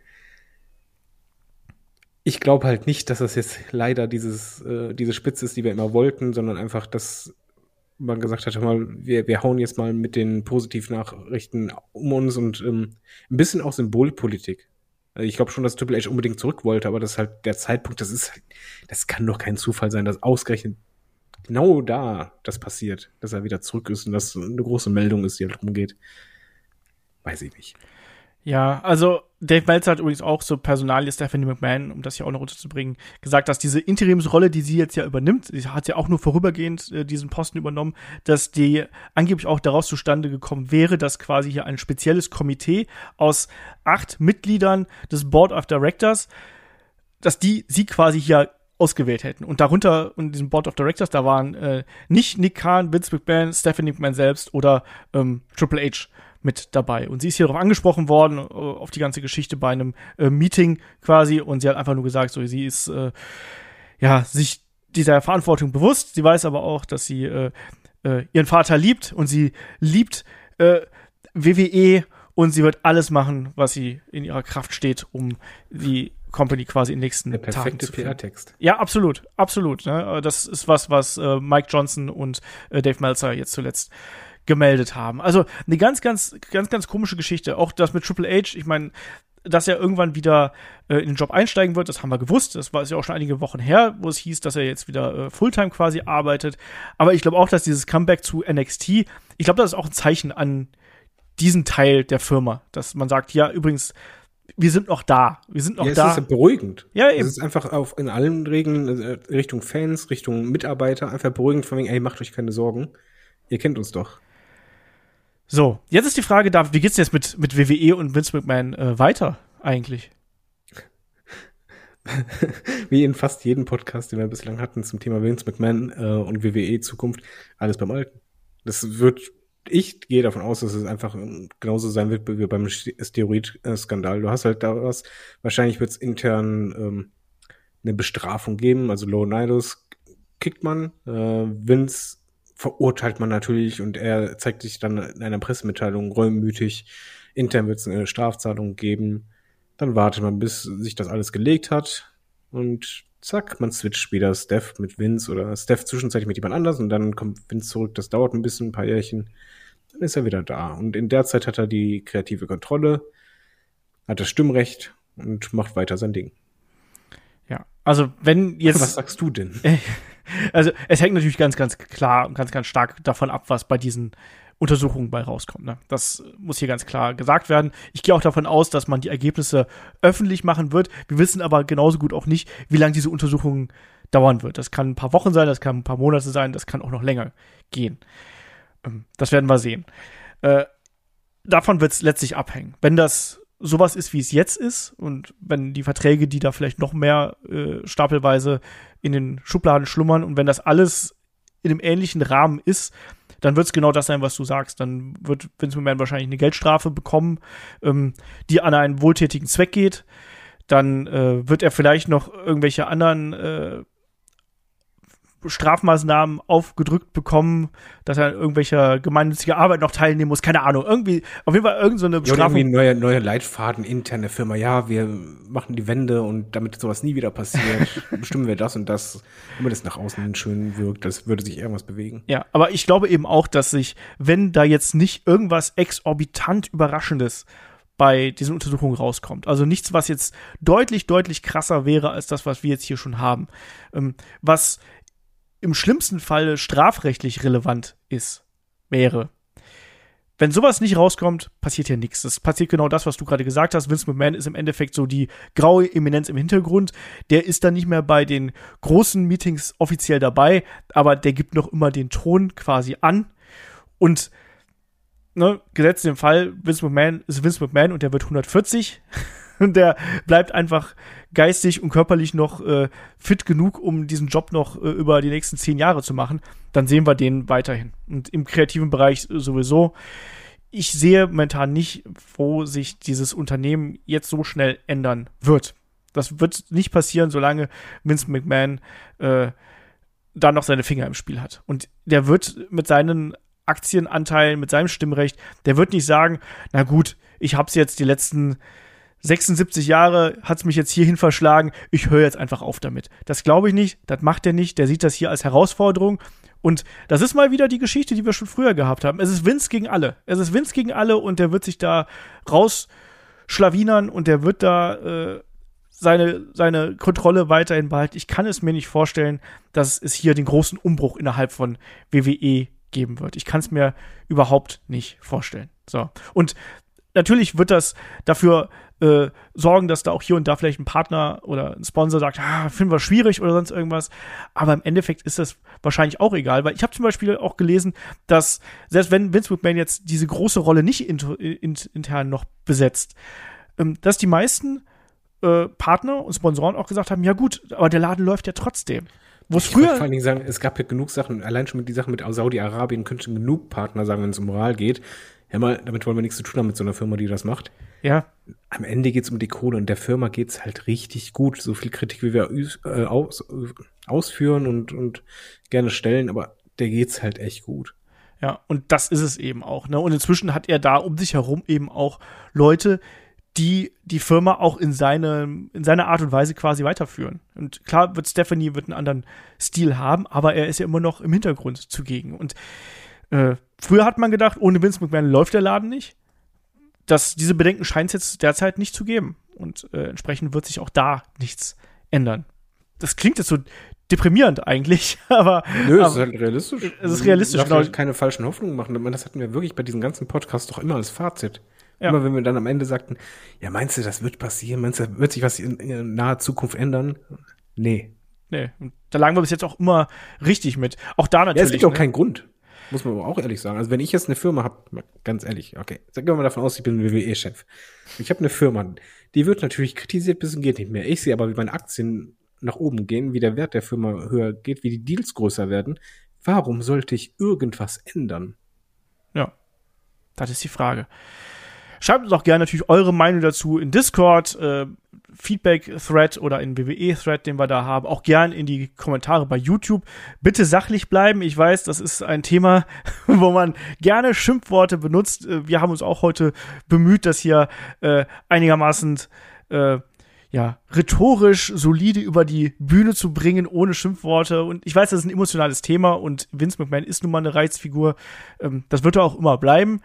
Ich glaube halt nicht, dass das jetzt leider dieses, äh, diese Spitze ist, die wir immer wollten, sondern einfach, dass man gesagt hat, mal, wir, wir hauen jetzt mal mit den Positivnachrichten um uns und ähm, ein bisschen auch Symbolpolitik. Also ich glaube schon, dass Triple H unbedingt zurück wollte, aber das ist halt der Zeitpunkt, das ist halt, das kann doch kein Zufall sein, dass ausgerechnet genau da das passiert, dass er wieder zurück ist und das eine große Meldung ist, die halt rumgeht. Weiß ich nicht. Ja, also Dave Meltzer hat übrigens auch so Personalie Stephanie McMahon, um das hier auch noch unterzubringen, gesagt, dass diese Interimsrolle, die sie jetzt ja übernimmt, sie hat ja auch nur vorübergehend äh, diesen Posten übernommen, dass die angeblich auch daraus zustande gekommen wäre, dass quasi hier ein spezielles Komitee aus acht Mitgliedern des Board of Directors, dass die sie quasi hier ausgewählt hätten. Und darunter in diesem Board of Directors, da waren äh, nicht Nick Khan, Vince McMahon, Stephanie McMahon selbst oder ähm, Triple H mit dabei. Und sie ist hier darauf angesprochen worden, äh, auf die ganze Geschichte bei einem äh, Meeting quasi. Und sie hat einfach nur gesagt, so, sie ist, äh, ja, sich dieser Verantwortung bewusst. Sie weiß aber auch, dass sie äh, äh, ihren Vater liebt und sie liebt äh, WWE und sie wird alles machen, was sie in ihrer Kraft steht, um die Company quasi in den nächsten Der perfekte Tagen zu PR-Text. Ja, absolut, absolut. Ne? Das ist was, was äh, Mike Johnson und äh, Dave Meltzer jetzt zuletzt gemeldet haben. Also eine ganz, ganz, ganz, ganz komische Geschichte. Auch das mit Triple H, ich meine, dass er irgendwann wieder äh, in den Job einsteigen wird, das haben wir gewusst. Das war ist ja auch schon einige Wochen her, wo es hieß, dass er jetzt wieder äh, Fulltime quasi arbeitet. Aber ich glaube auch, dass dieses Comeback zu NXT, ich glaube, das ist auch ein Zeichen an diesen Teil der Firma, dass man sagt, ja, übrigens, wir sind noch da. Wir sind noch ja, es da. ist ja beruhigend. Ja, Es eben. ist einfach auf, in allen Regeln, äh, Richtung Fans, Richtung Mitarbeiter, einfach beruhigend von wegen, ey, macht euch keine Sorgen. Ihr kennt uns doch. So, jetzt ist die Frage da, wie geht's jetzt mit, mit WWE und Vince McMahon äh, weiter eigentlich? <laughs> Wie in fast jedem Podcast, den wir bislang hatten zum Thema Vince McMahon äh, und WWE Zukunft, alles beim Alten. Das wird, ich gehe davon aus, dass es einfach genauso sein wird wie beim Steroid-Skandal. Du hast halt da was, wahrscheinlich wird es intern ähm, eine Bestrafung geben, also Low Nidus kickt man, äh, Vince verurteilt man natürlich und er zeigt sich dann in einer Pressemitteilung reumütig. Intern wird es eine Strafzahlung geben. Dann wartet man, bis sich das alles gelegt hat. Und zack, man switcht wieder Steph mit Vince oder Steph zwischenzeitlich mit jemand anders und dann kommt Vince zurück. Das dauert ein bisschen, ein paar Jährchen. Dann ist er wieder da. Und in der Zeit hat er die kreative Kontrolle, hat das Stimmrecht und macht weiter sein Ding. Ja, also wenn jetzt. Was sagst du denn? <laughs> Also es hängt natürlich ganz, ganz klar und ganz, ganz stark davon ab, was bei diesen Untersuchungen bei rauskommt. Ne? Das muss hier ganz klar gesagt werden. Ich gehe auch davon aus, dass man die Ergebnisse öffentlich machen wird. Wir wissen aber genauso gut auch nicht, wie lange diese Untersuchung dauern wird. Das kann ein paar Wochen sein, das kann ein paar Monate sein, das kann auch noch länger gehen. Ähm, Das werden wir sehen. Äh, davon wird es letztlich abhängen. Wenn das sowas ist, wie es jetzt ist, und wenn die Verträge, die da vielleicht noch mehr äh, stapelweise in den Schubladen schlummern und wenn das alles in einem ähnlichen Rahmen ist, dann wird es genau das sein, was du sagst. Dann wird Vince McMahon wahrscheinlich eine Geldstrafe bekommen, ähm, die an einen wohltätigen Zweck geht. Dann äh, wird er vielleicht noch irgendwelche anderen äh, Strafmaßnahmen aufgedrückt bekommen, dass er an irgendwelcher gemeinnütziger Arbeit noch teilnehmen muss. Keine Ahnung. Irgendwie, auf jeden Fall irgendeine so eine Ja, Bestrafung. irgendwie neue, neue Leitfaden interne Firma. Ja, wir machen die Wende und damit sowas nie wieder passiert, <laughs> bestimmen wir das und das, damit es nach außen schön wirkt, das würde sich irgendwas bewegen. Ja, aber ich glaube eben auch, dass sich, wenn da jetzt nicht irgendwas exorbitant Überraschendes bei diesen Untersuchungen rauskommt, also nichts, was jetzt deutlich, deutlich krasser wäre als das, was wir jetzt hier schon haben, ähm, was im schlimmsten Falle strafrechtlich relevant ist, wäre. Wenn sowas nicht rauskommt, passiert ja nichts. Das passiert genau das, was du gerade gesagt hast. Vince McMahon ist im Endeffekt so die graue Eminenz im Hintergrund. Der ist dann nicht mehr bei den großen Meetings offiziell dabei, aber der gibt noch immer den Ton quasi an. Und ne, gesetzt den Fall, Vince McMahon ist Vince McMahon und der wird 140. <laughs> Und der bleibt einfach geistig und körperlich noch äh, fit genug, um diesen Job noch äh, über die nächsten zehn Jahre zu machen. Dann sehen wir den weiterhin. Und im kreativen Bereich sowieso. Ich sehe momentan nicht, wo sich dieses Unternehmen jetzt so schnell ändern wird. Das wird nicht passieren, solange Vince McMahon äh, da noch seine Finger im Spiel hat. Und der wird mit seinen Aktienanteilen, mit seinem Stimmrecht, der wird nicht sagen, na gut, ich hab's jetzt die letzten 76 Jahre hat's mich jetzt hierhin verschlagen, ich höre jetzt einfach auf damit. Das glaube ich nicht, das macht er nicht, der sieht das hier als Herausforderung. Und das ist mal wieder die Geschichte, die wir schon früher gehabt haben. Es ist Vince gegen alle. Es ist Vince gegen alle und der wird sich da schlawinern und der wird da äh, seine, seine Kontrolle weiterhin behalten. Ich kann es mir nicht vorstellen, dass es hier den großen Umbruch innerhalb von WWE geben wird. Ich kann es mir überhaupt nicht vorstellen. So. Und natürlich wird das dafür äh, sorgen, dass da auch hier und da vielleicht ein Partner oder ein Sponsor sagt, ah, finden wir schwierig oder sonst irgendwas. Aber im Endeffekt ist das wahrscheinlich auch egal, weil ich habe zum Beispiel auch gelesen, dass selbst wenn Vince McMahon jetzt diese große Rolle nicht in, in, intern noch besetzt, ähm, dass die meisten äh, Partner und Sponsoren auch gesagt haben, ja gut, aber der Laden läuft ja trotzdem. Wo es früher. vor allen Dingen sagen, es gab ja genug Sachen, allein schon mit die Sachen mit Saudi-Arabien könnten genug Partner sagen, wenn es um Moral geht. Ja, mal, damit wollen wir nichts zu tun haben mit so einer Firma, die das macht. Ja. Am Ende geht es um die Kohle und der Firma geht es halt richtig gut. So viel Kritik, wie wir äh, aus, ausführen und, und gerne stellen, aber der geht's halt echt gut. Ja, und das ist es eben auch. Ne? Und inzwischen hat er da um sich herum eben auch Leute, die die Firma auch in seine, in seine Art und Weise quasi weiterführen. Und klar wird Stephanie wird einen anderen Stil haben, aber er ist ja immer noch im Hintergrund zugegen. Und äh, früher hat man gedacht, ohne Vince McMahon läuft der Laden nicht. Das, diese Bedenken scheint es jetzt derzeit nicht zu geben. Und äh, entsprechend wird sich auch da nichts ändern. Das klingt jetzt so deprimierend eigentlich, <laughs> aber. Nö, es ist halt realistisch. Es ist realistisch, genau. Halt keine falschen Hoffnungen machen. Das hatten wir wirklich bei diesem ganzen Podcast doch immer als Fazit. Ja. Immer wenn wir dann am Ende sagten, ja, meinst du, das wird passieren? Meinst du, wird sich was in, in naher Zukunft ändern? Nee. Nee. Und da lagen wir bis jetzt auch immer richtig mit. Auch da natürlich. Ja, es gibt ne? auch keinen Grund. Muss man aber auch ehrlich sagen. Also wenn ich jetzt eine Firma habe, ganz ehrlich, okay, sagen wir mal davon aus, ich bin ein WWE-Chef. Ich habe eine Firma, die wird natürlich kritisiert bis zum geht nicht mehr. Ich sehe aber, wie meine Aktien nach oben gehen, wie der Wert der Firma höher geht, wie die Deals größer werden. Warum sollte ich irgendwas ändern? Ja, das ist die Frage. Schreibt uns auch gerne natürlich eure Meinung dazu in Discord, äh, Feedback-Thread oder in WWE-Thread, den wir da haben. Auch gern in die Kommentare bei YouTube. Bitte sachlich bleiben. Ich weiß, das ist ein Thema, <laughs> wo man gerne Schimpfworte benutzt. Äh, wir haben uns auch heute bemüht, das hier äh, einigermaßen äh, ja, rhetorisch solide über die Bühne zu bringen, ohne Schimpfworte. Und ich weiß, das ist ein emotionales Thema und Vince McMahon ist nun mal eine Reizfigur. Ähm, das wird er auch immer bleiben.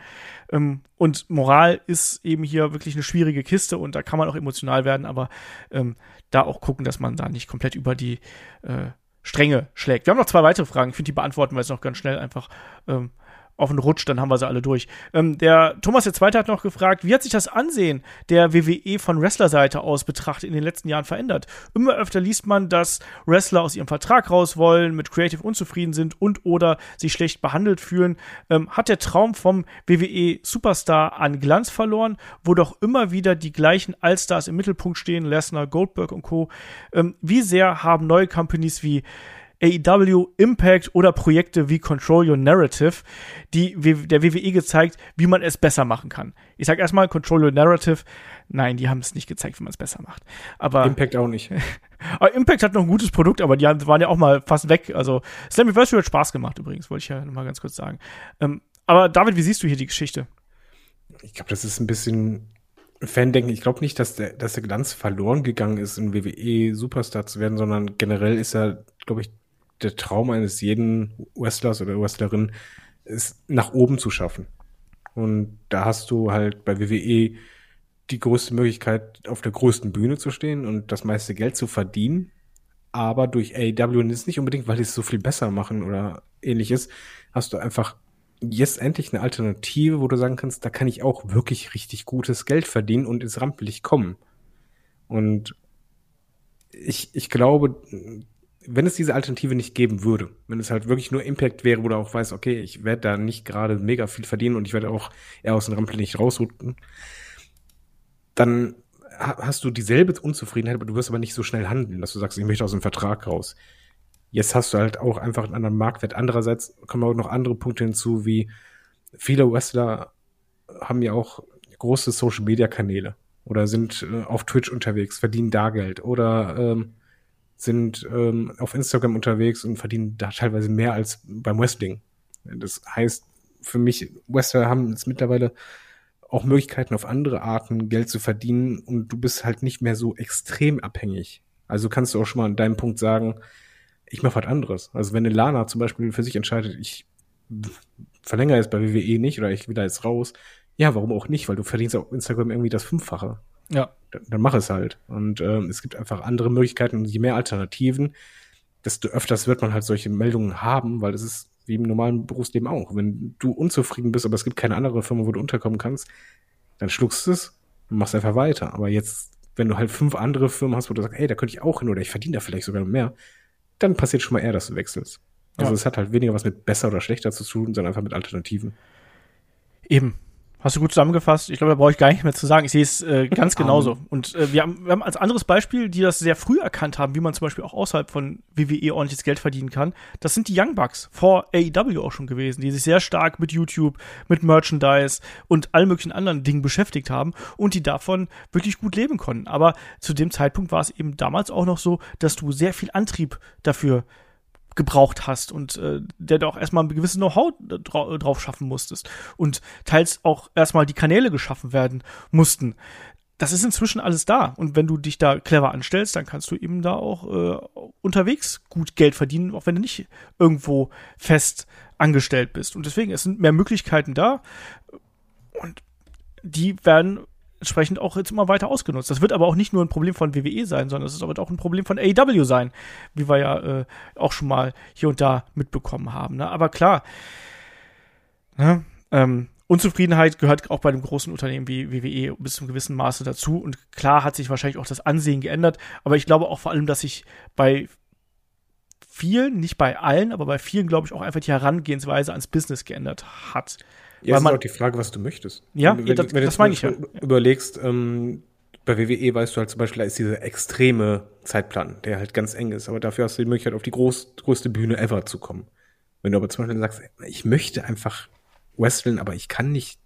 Ähm, und Moral ist eben hier wirklich eine schwierige Kiste und da kann man auch emotional werden, aber ähm, da auch gucken, dass man da nicht komplett über die äh, Stränge schlägt. Wir haben noch zwei weitere Fragen. Ich finde, die beantworten wir jetzt noch ganz schnell einfach. Ähm, auf den Rutsch, dann haben wir sie alle durch. Ähm, der Thomas der Zweite hat noch gefragt, wie hat sich das Ansehen der WWE von Wrestlerseite aus betrachtet in den letzten Jahren verändert? Immer öfter liest man, dass Wrestler aus ihrem Vertrag raus wollen, mit Creative unzufrieden sind und oder sich schlecht behandelt fühlen. Ähm, hat der Traum vom WWE Superstar an Glanz verloren, wo doch immer wieder die gleichen Allstars im Mittelpunkt stehen, Lesnar, Goldberg und Co. Ähm, wie sehr haben neue Companies wie AEW, Impact oder Projekte wie Control Your Narrative, die der WWE gezeigt, wie man es besser machen kann. Ich sag erstmal Control Your Narrative. Nein, die haben es nicht gezeigt, wie man es besser macht. Aber Impact auch nicht. <laughs> Impact hat noch ein gutes Produkt, aber die waren ja auch mal fast weg. Also Slammiversary hat Spaß gemacht übrigens, wollte ich ja nochmal ganz kurz sagen. Ähm, aber David, wie siehst du hier die Geschichte? Ich glaube, das ist ein bisschen Fan-Denken. Ich glaube nicht, dass der, dass der Glanz verloren gegangen ist, ein WWE Superstar zu werden, sondern generell ist er, glaube ich, der Traum eines jeden Wrestlers oder Wrestlerin ist, nach oben zu schaffen. Und da hast du halt bei WWE die größte Möglichkeit, auf der größten Bühne zu stehen und das meiste Geld zu verdienen. Aber durch AEW, und ist nicht unbedingt, weil die es so viel besser machen oder ähnliches, hast du einfach jetzt endlich eine Alternative, wo du sagen kannst, da kann ich auch wirklich richtig gutes Geld verdienen und ins Rampenlicht kommen. Und ich, ich glaube, wenn es diese Alternative nicht geben würde, wenn es halt wirklich nur Impact wäre, wo du auch weißt, okay, ich werde da nicht gerade mega viel verdienen und ich werde auch eher aus dem Rampel nicht rausrücken, dann hast du dieselbe Unzufriedenheit, aber du wirst aber nicht so schnell handeln, dass du sagst, ich möchte aus dem Vertrag raus. Jetzt hast du halt auch einfach einen anderen Marktwert. Andererseits kommen auch noch andere Punkte hinzu, wie viele Wrestler haben ja auch große Social Media Kanäle oder sind äh, auf Twitch unterwegs, verdienen da Geld oder ähm, sind ähm, auf Instagram unterwegs und verdienen da teilweise mehr als beim Wrestling. Das heißt, für mich, Wrestler haben jetzt mittlerweile auch Möglichkeiten auf andere Arten Geld zu verdienen und du bist halt nicht mehr so extrem abhängig. Also kannst du auch schon mal an deinem Punkt sagen, ich mache was anderes. Also wenn eine Lana zum Beispiel für sich entscheidet, ich verlängere jetzt bei WWE nicht oder ich will da jetzt raus, Ja, warum auch nicht? Weil du verdienst auf Instagram irgendwie das Fünffache. Ja. Dann, dann mach es halt. Und ähm, es gibt einfach andere Möglichkeiten und je mehr Alternativen, desto öfters wird man halt solche Meldungen haben, weil es ist wie im normalen Berufsleben auch. Wenn du unzufrieden bist, aber es gibt keine andere Firma, wo du unterkommen kannst, dann schluckst du es und machst einfach weiter. Aber jetzt, wenn du halt fünf andere Firmen hast, wo du sagst, ey, da könnte ich auch hin oder ich verdiene da vielleicht sogar mehr, dann passiert schon mal eher, dass du wechselst. Also es ja. hat halt weniger was mit besser oder schlechter zu tun, sondern einfach mit Alternativen. Eben. Hast du gut zusammengefasst. Ich glaube, da brauche ich gar nicht mehr zu sagen. Ich sehe es äh, <laughs> ganz genauso. Und äh, wir, haben, wir haben als anderes Beispiel, die das sehr früh erkannt haben, wie man zum Beispiel auch außerhalb von WWE ordentliches Geld verdienen kann. Das sind die Young Bucks vor AEW auch schon gewesen, die sich sehr stark mit YouTube, mit Merchandise und all möglichen anderen Dingen beschäftigt haben und die davon wirklich gut leben konnten. Aber zu dem Zeitpunkt war es eben damals auch noch so, dass du sehr viel Antrieb dafür gebraucht hast und äh, der du auch erstmal ein gewisses Know-how dra drauf schaffen musstest und teils auch erstmal die Kanäle geschaffen werden mussten. Das ist inzwischen alles da und wenn du dich da clever anstellst, dann kannst du eben da auch äh, unterwegs gut Geld verdienen, auch wenn du nicht irgendwo fest angestellt bist. Und deswegen, es sind mehr Möglichkeiten da und die werden entsprechend auch jetzt immer weiter ausgenutzt. Das wird aber auch nicht nur ein Problem von WWE sein, sondern es aber auch ein Problem von AEW sein, wie wir ja äh, auch schon mal hier und da mitbekommen haben. Ne? Aber klar, ne? ähm, Unzufriedenheit gehört auch bei einem großen Unternehmen wie WWE bis zum gewissen Maße dazu. Und klar hat sich wahrscheinlich auch das Ansehen geändert. Aber ich glaube auch vor allem, dass sich bei vielen, nicht bei allen, aber bei vielen, glaube ich, auch einfach die Herangehensweise ans Business geändert hat. Ja, Weil man, ist auch die Frage, was du möchtest. Ja, wenn, das, wenn das meine ich ja. Überlegst, ähm, bei WWE weißt du halt zum Beispiel, da ist dieser extreme Zeitplan, der halt ganz eng ist. Aber dafür hast du die Möglichkeit, auf die groß, größte Bühne ever zu kommen. Wenn du aber zum Beispiel sagst, ich möchte einfach wresteln, aber ich kann nicht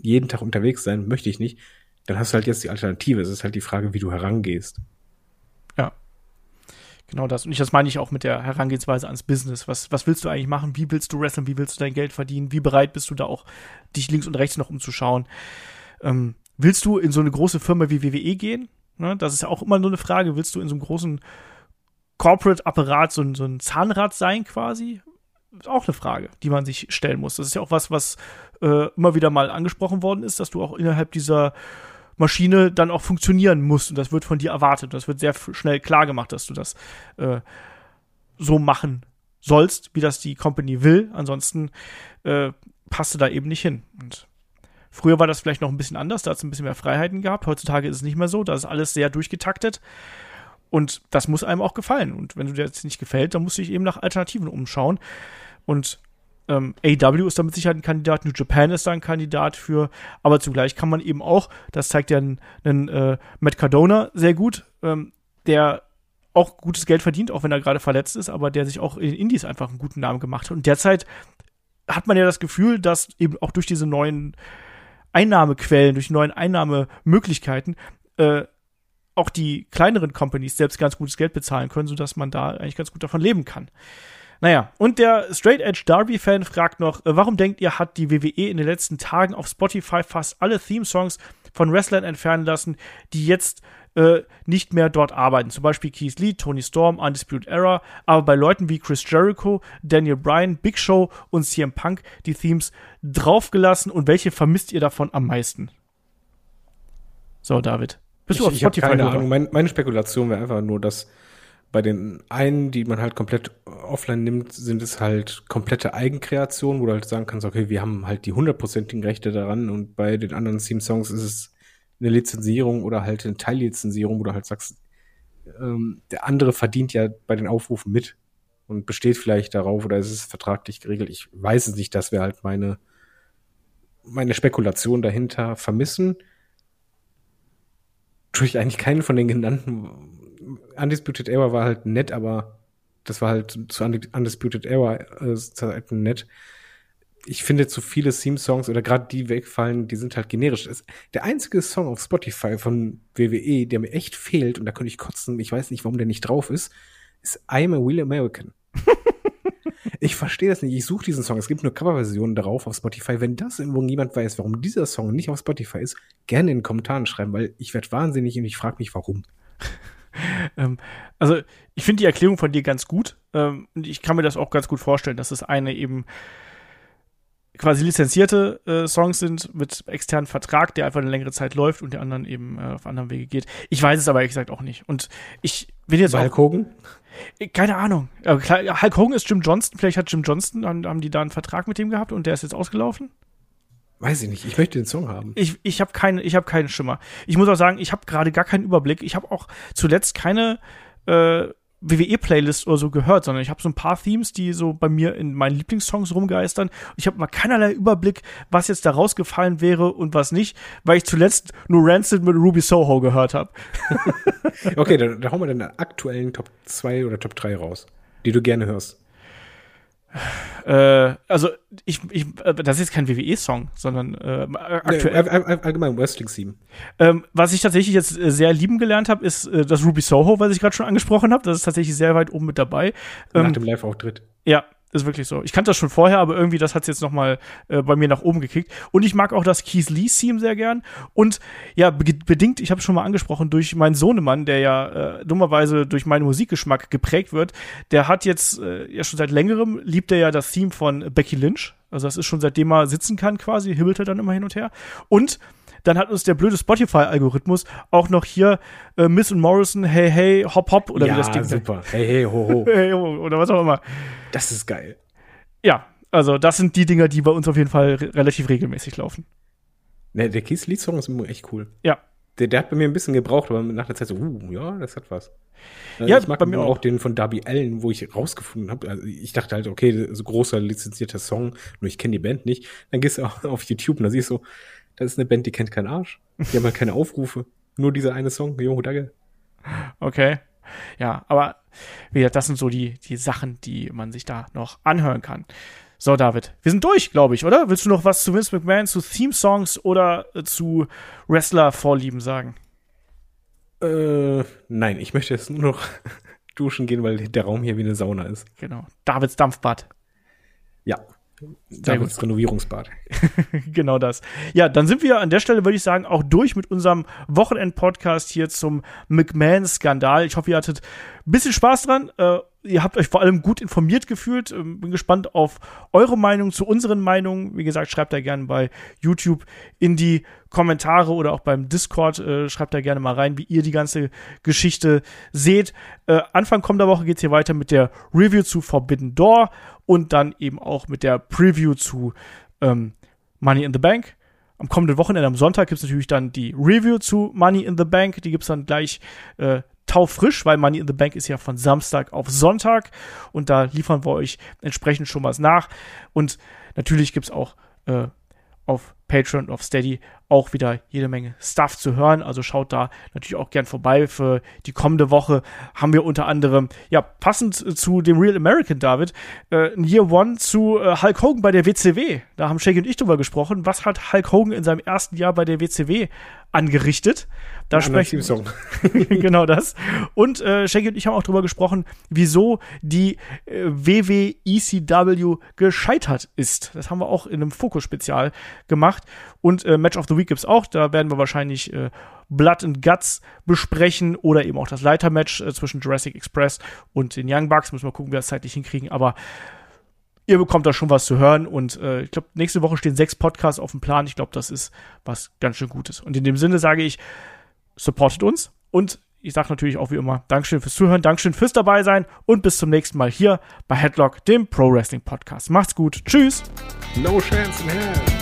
jeden Tag unterwegs sein, möchte ich nicht, dann hast du halt jetzt die Alternative. Es ist halt die Frage, wie du herangehst. Genau das. Und ich, das meine ich auch mit der Herangehensweise ans Business. Was, was willst du eigentlich machen? Wie willst du wrestlen? Wie willst du dein Geld verdienen? Wie bereit bist du da auch, dich links und rechts noch umzuschauen? Ähm, willst du in so eine große Firma wie WWE gehen? Ne? Das ist ja auch immer nur eine Frage. Willst du in so einem großen Corporate-Apparat so, so ein Zahnrad sein quasi? Ist auch eine Frage, die man sich stellen muss. Das ist ja auch was, was äh, immer wieder mal angesprochen worden ist, dass du auch innerhalb dieser Maschine dann auch funktionieren muss. Und das wird von dir erwartet. Das wird sehr schnell klar gemacht, dass du das äh, so machen sollst, wie das die Company will. Ansonsten äh, passt du da eben nicht hin. Und früher war das vielleicht noch ein bisschen anders, da hat es ein bisschen mehr Freiheiten gehabt. Heutzutage ist es nicht mehr so, da ist alles sehr durchgetaktet. Und das muss einem auch gefallen. Und wenn du dir jetzt nicht gefällt, dann musst du dich eben nach Alternativen umschauen. Und ähm, AW ist da mit Sicherheit ein Kandidat, New Japan ist da ein Kandidat für, aber zugleich kann man eben auch, das zeigt ja ein, ein äh, Matt Cardona sehr gut, ähm, der auch gutes Geld verdient, auch wenn er gerade verletzt ist, aber der sich auch in den Indies einfach einen guten Namen gemacht hat. Und derzeit hat man ja das Gefühl, dass eben auch durch diese neuen Einnahmequellen, durch neuen Einnahmemöglichkeiten, äh, auch die kleineren Companies selbst ganz gutes Geld bezahlen können, sodass man da eigentlich ganz gut davon leben kann. Naja, und der Straight Edge Darby-Fan fragt noch, äh, warum denkt ihr, hat die WWE in den letzten Tagen auf Spotify fast alle Theme-Songs von Wrestlern entfernen lassen, die jetzt äh, nicht mehr dort arbeiten. Zum Beispiel Keith Lee, Tony Storm, Undisputed Era, aber bei Leuten wie Chris Jericho, Daniel Bryan, Big Show und CM Punk die Themes draufgelassen und welche vermisst ihr davon am meisten? So, David. Bist ich, du auf Spotify? Ich keine Ahnung. Mein, meine Spekulation wäre einfach nur, dass bei den einen, die man halt komplett offline nimmt, sind es halt komplette Eigenkreationen, wo du halt sagen kannst, okay, wir haben halt die hundertprozentigen Rechte daran und bei den anderen Theme-Songs ist es eine Lizenzierung oder halt eine Teillizenzierung, wo du halt sagst, ähm, der andere verdient ja bei den Aufrufen mit und besteht vielleicht darauf oder ist es vertraglich geregelt. Ich weiß es nicht, dass wir halt meine, meine Spekulation dahinter vermissen. Tue ich eigentlich keinen von den genannten Undisputed Era war halt nett, aber das war halt zu Undisputed Era äh, nett. Ich finde zu viele Theme-Songs oder gerade die wegfallen, die sind halt generisch. Der einzige Song auf Spotify von WWE, der mir echt fehlt, und da könnte ich kotzen, ich weiß nicht, warum der nicht drauf ist, ist I'm a Real American. <laughs> ich verstehe das nicht. Ich suche diesen Song. Es gibt nur Coverversionen darauf auf Spotify. Wenn das irgendwo jemand weiß, warum dieser Song nicht auf Spotify ist, gerne in den Kommentaren schreiben, weil ich werde wahnsinnig und ich frage mich, warum. <laughs> <laughs> ähm, also ich finde die Erklärung von dir ganz gut ähm, und ich kann mir das auch ganz gut vorstellen, dass es eine eben quasi lizenzierte äh, Songs sind mit externen Vertrag, der einfach eine längere Zeit läuft und der anderen eben äh, auf anderen Wege geht. Ich weiß es aber ehrlich gesagt auch nicht. Und ich bin jetzt Hulk Hogan? Keine Ahnung. Aber klar, Hulk Hogan ist Jim Johnston. Vielleicht hat Jim Johnston, haben, haben die da einen Vertrag mit dem gehabt und der ist jetzt ausgelaufen? Weiß ich nicht. Ich möchte den Song haben. Ich, ich habe keinen, ich habe keinen Schimmer. Ich muss auch sagen, ich habe gerade gar keinen Überblick. Ich habe auch zuletzt keine äh, WWE-Playlist oder so gehört, sondern ich habe so ein paar Themes, die so bei mir in meinen Lieblingssongs rumgeistern. Ich habe mal keinerlei Überblick, was jetzt da rausgefallen wäre und was nicht, weil ich zuletzt nur Rancid mit Ruby Soho gehört habe. <laughs> okay, da, da hauen wir deine aktuellen Top 2 oder Top 3 raus, die du gerne hörst. Äh, also ich, ich, äh, das ist jetzt kein WWE-Song, sondern äh, aktuell. Nee, all, allgemein Wrestling-Theme. Ähm, was ich tatsächlich jetzt äh, sehr lieben gelernt habe, ist äh, das Ruby Soho, was ich gerade schon angesprochen habe. Das ist tatsächlich sehr weit oben mit dabei. Nach ähm, dem Live-Auftritt. Ja, ist wirklich so. Ich kannte das schon vorher, aber irgendwie das hat es jetzt noch mal äh, bei mir nach oben gekickt. Und ich mag auch das Keith Lee Theme sehr gern. Und ja, be bedingt, ich habe schon mal angesprochen, durch meinen Sohnemann, der ja äh, dummerweise durch meinen Musikgeschmack geprägt wird, der hat jetzt äh, ja schon seit längerem, liebt er ja das Theme von Becky Lynch. Also das ist schon seitdem er sitzen kann quasi, hibbelt er dann immer hin und her. Und dann hat uns der blöde Spotify-Algorithmus auch noch hier äh, Miss und Morrison, hey, hey, hop, hop, oder ja, wie das Ding super. Hey, hey, ho, ho. <laughs> hey, ho. Oder was auch immer. Das ist geil. Ja, also das sind die Dinger, die bei uns auf jeden Fall re relativ regelmäßig laufen. Ne, der Keith Lee Song ist immer echt cool. Ja. Der, der hat bei mir ein bisschen gebraucht, aber nach der Zeit so, uh, ja, das hat was. Äh, Ja, ich mag bei mir auch. den von Darby Allen, wo ich rausgefunden habe. Also ich dachte halt, okay, so großer lizenzierter Song, nur ich kenne die Band nicht. Dann gehst du auch <laughs> auf YouTube und da siehst du, das ist eine Band, die kennt keinen Arsch. Die haben halt keine Aufrufe. Nur dieser eine Song, Jo, danke. Okay. Ja, aber wie gesagt, das sind so die, die Sachen, die man sich da noch anhören kann. So, David, wir sind durch, glaube ich, oder? Willst du noch was zu Vince McMahon, zu Theme-Songs oder äh, zu Wrestler-Vorlieben sagen? Äh, nein, ich möchte jetzt nur noch <laughs> duschen gehen, weil der Raum hier wie eine Sauna ist. Genau. Davids Dampfbad. Ja. Sehr gut. Das Renovierungsbad. <laughs> genau das. Ja, dann sind wir an der Stelle, würde ich sagen, auch durch mit unserem Wochenend-Podcast hier zum McMahon-Skandal. Ich hoffe, ihr hattet ein bisschen Spaß dran. Äh, ihr habt euch vor allem gut informiert gefühlt. Ähm, bin gespannt auf eure Meinung zu unseren Meinungen. Wie gesagt, schreibt da gerne bei YouTube in die Kommentare oder auch beim Discord. Äh, schreibt da gerne mal rein, wie ihr die ganze Geschichte seht. Äh, Anfang kommender Woche geht's hier weiter mit der Review zu Forbidden Door und dann eben auch mit der Preview zu ähm, Money in the Bank. Am kommenden Wochenende, am Sonntag, gibt's natürlich dann die Review zu Money in the Bank. Die gibt's dann gleich äh, taufrisch, weil Money in the Bank ist ja von Samstag auf Sonntag und da liefern wir euch entsprechend schon was nach. Und natürlich gibt's auch äh, auf Patreon und auf Steady auch wieder jede Menge Stuff zu hören. Also schaut da natürlich auch gern vorbei. Für die kommende Woche haben wir unter anderem, ja, passend zu dem Real American David, äh, ein Year One zu äh, Hulk Hogan bei der WCW. Da haben Shaggy und ich drüber gesprochen. Was hat Hulk Hogan in seinem ersten Jahr bei der WCW angerichtet? Da anderer sprechen <laughs> genau das. Und äh, Shaggy und ich haben auch drüber gesprochen, wieso die äh, WWECW gescheitert ist. Das haben wir auch in einem Fokus-Spezial gemacht. Und äh, Match of the Week gibt's auch. Da werden wir wahrscheinlich äh, Blood and Guts besprechen oder eben auch das Leitermatch äh, zwischen Jurassic Express und den Young Bucks. Müssen wir gucken, wie wir das zeitlich hinkriegen. Aber ihr bekommt da schon was zu hören. Und äh, ich glaube, nächste Woche stehen sechs Podcasts auf dem Plan. Ich glaube, das ist was ganz schön Gutes. Und in dem Sinne sage ich, supportet uns und ich sage natürlich auch wie immer Dankeschön fürs Zuhören, Dankeschön fürs dabei sein und bis zum nächsten Mal hier bei Headlock, dem Pro Wrestling Podcast. Macht's gut. Tschüss. No chance in hell.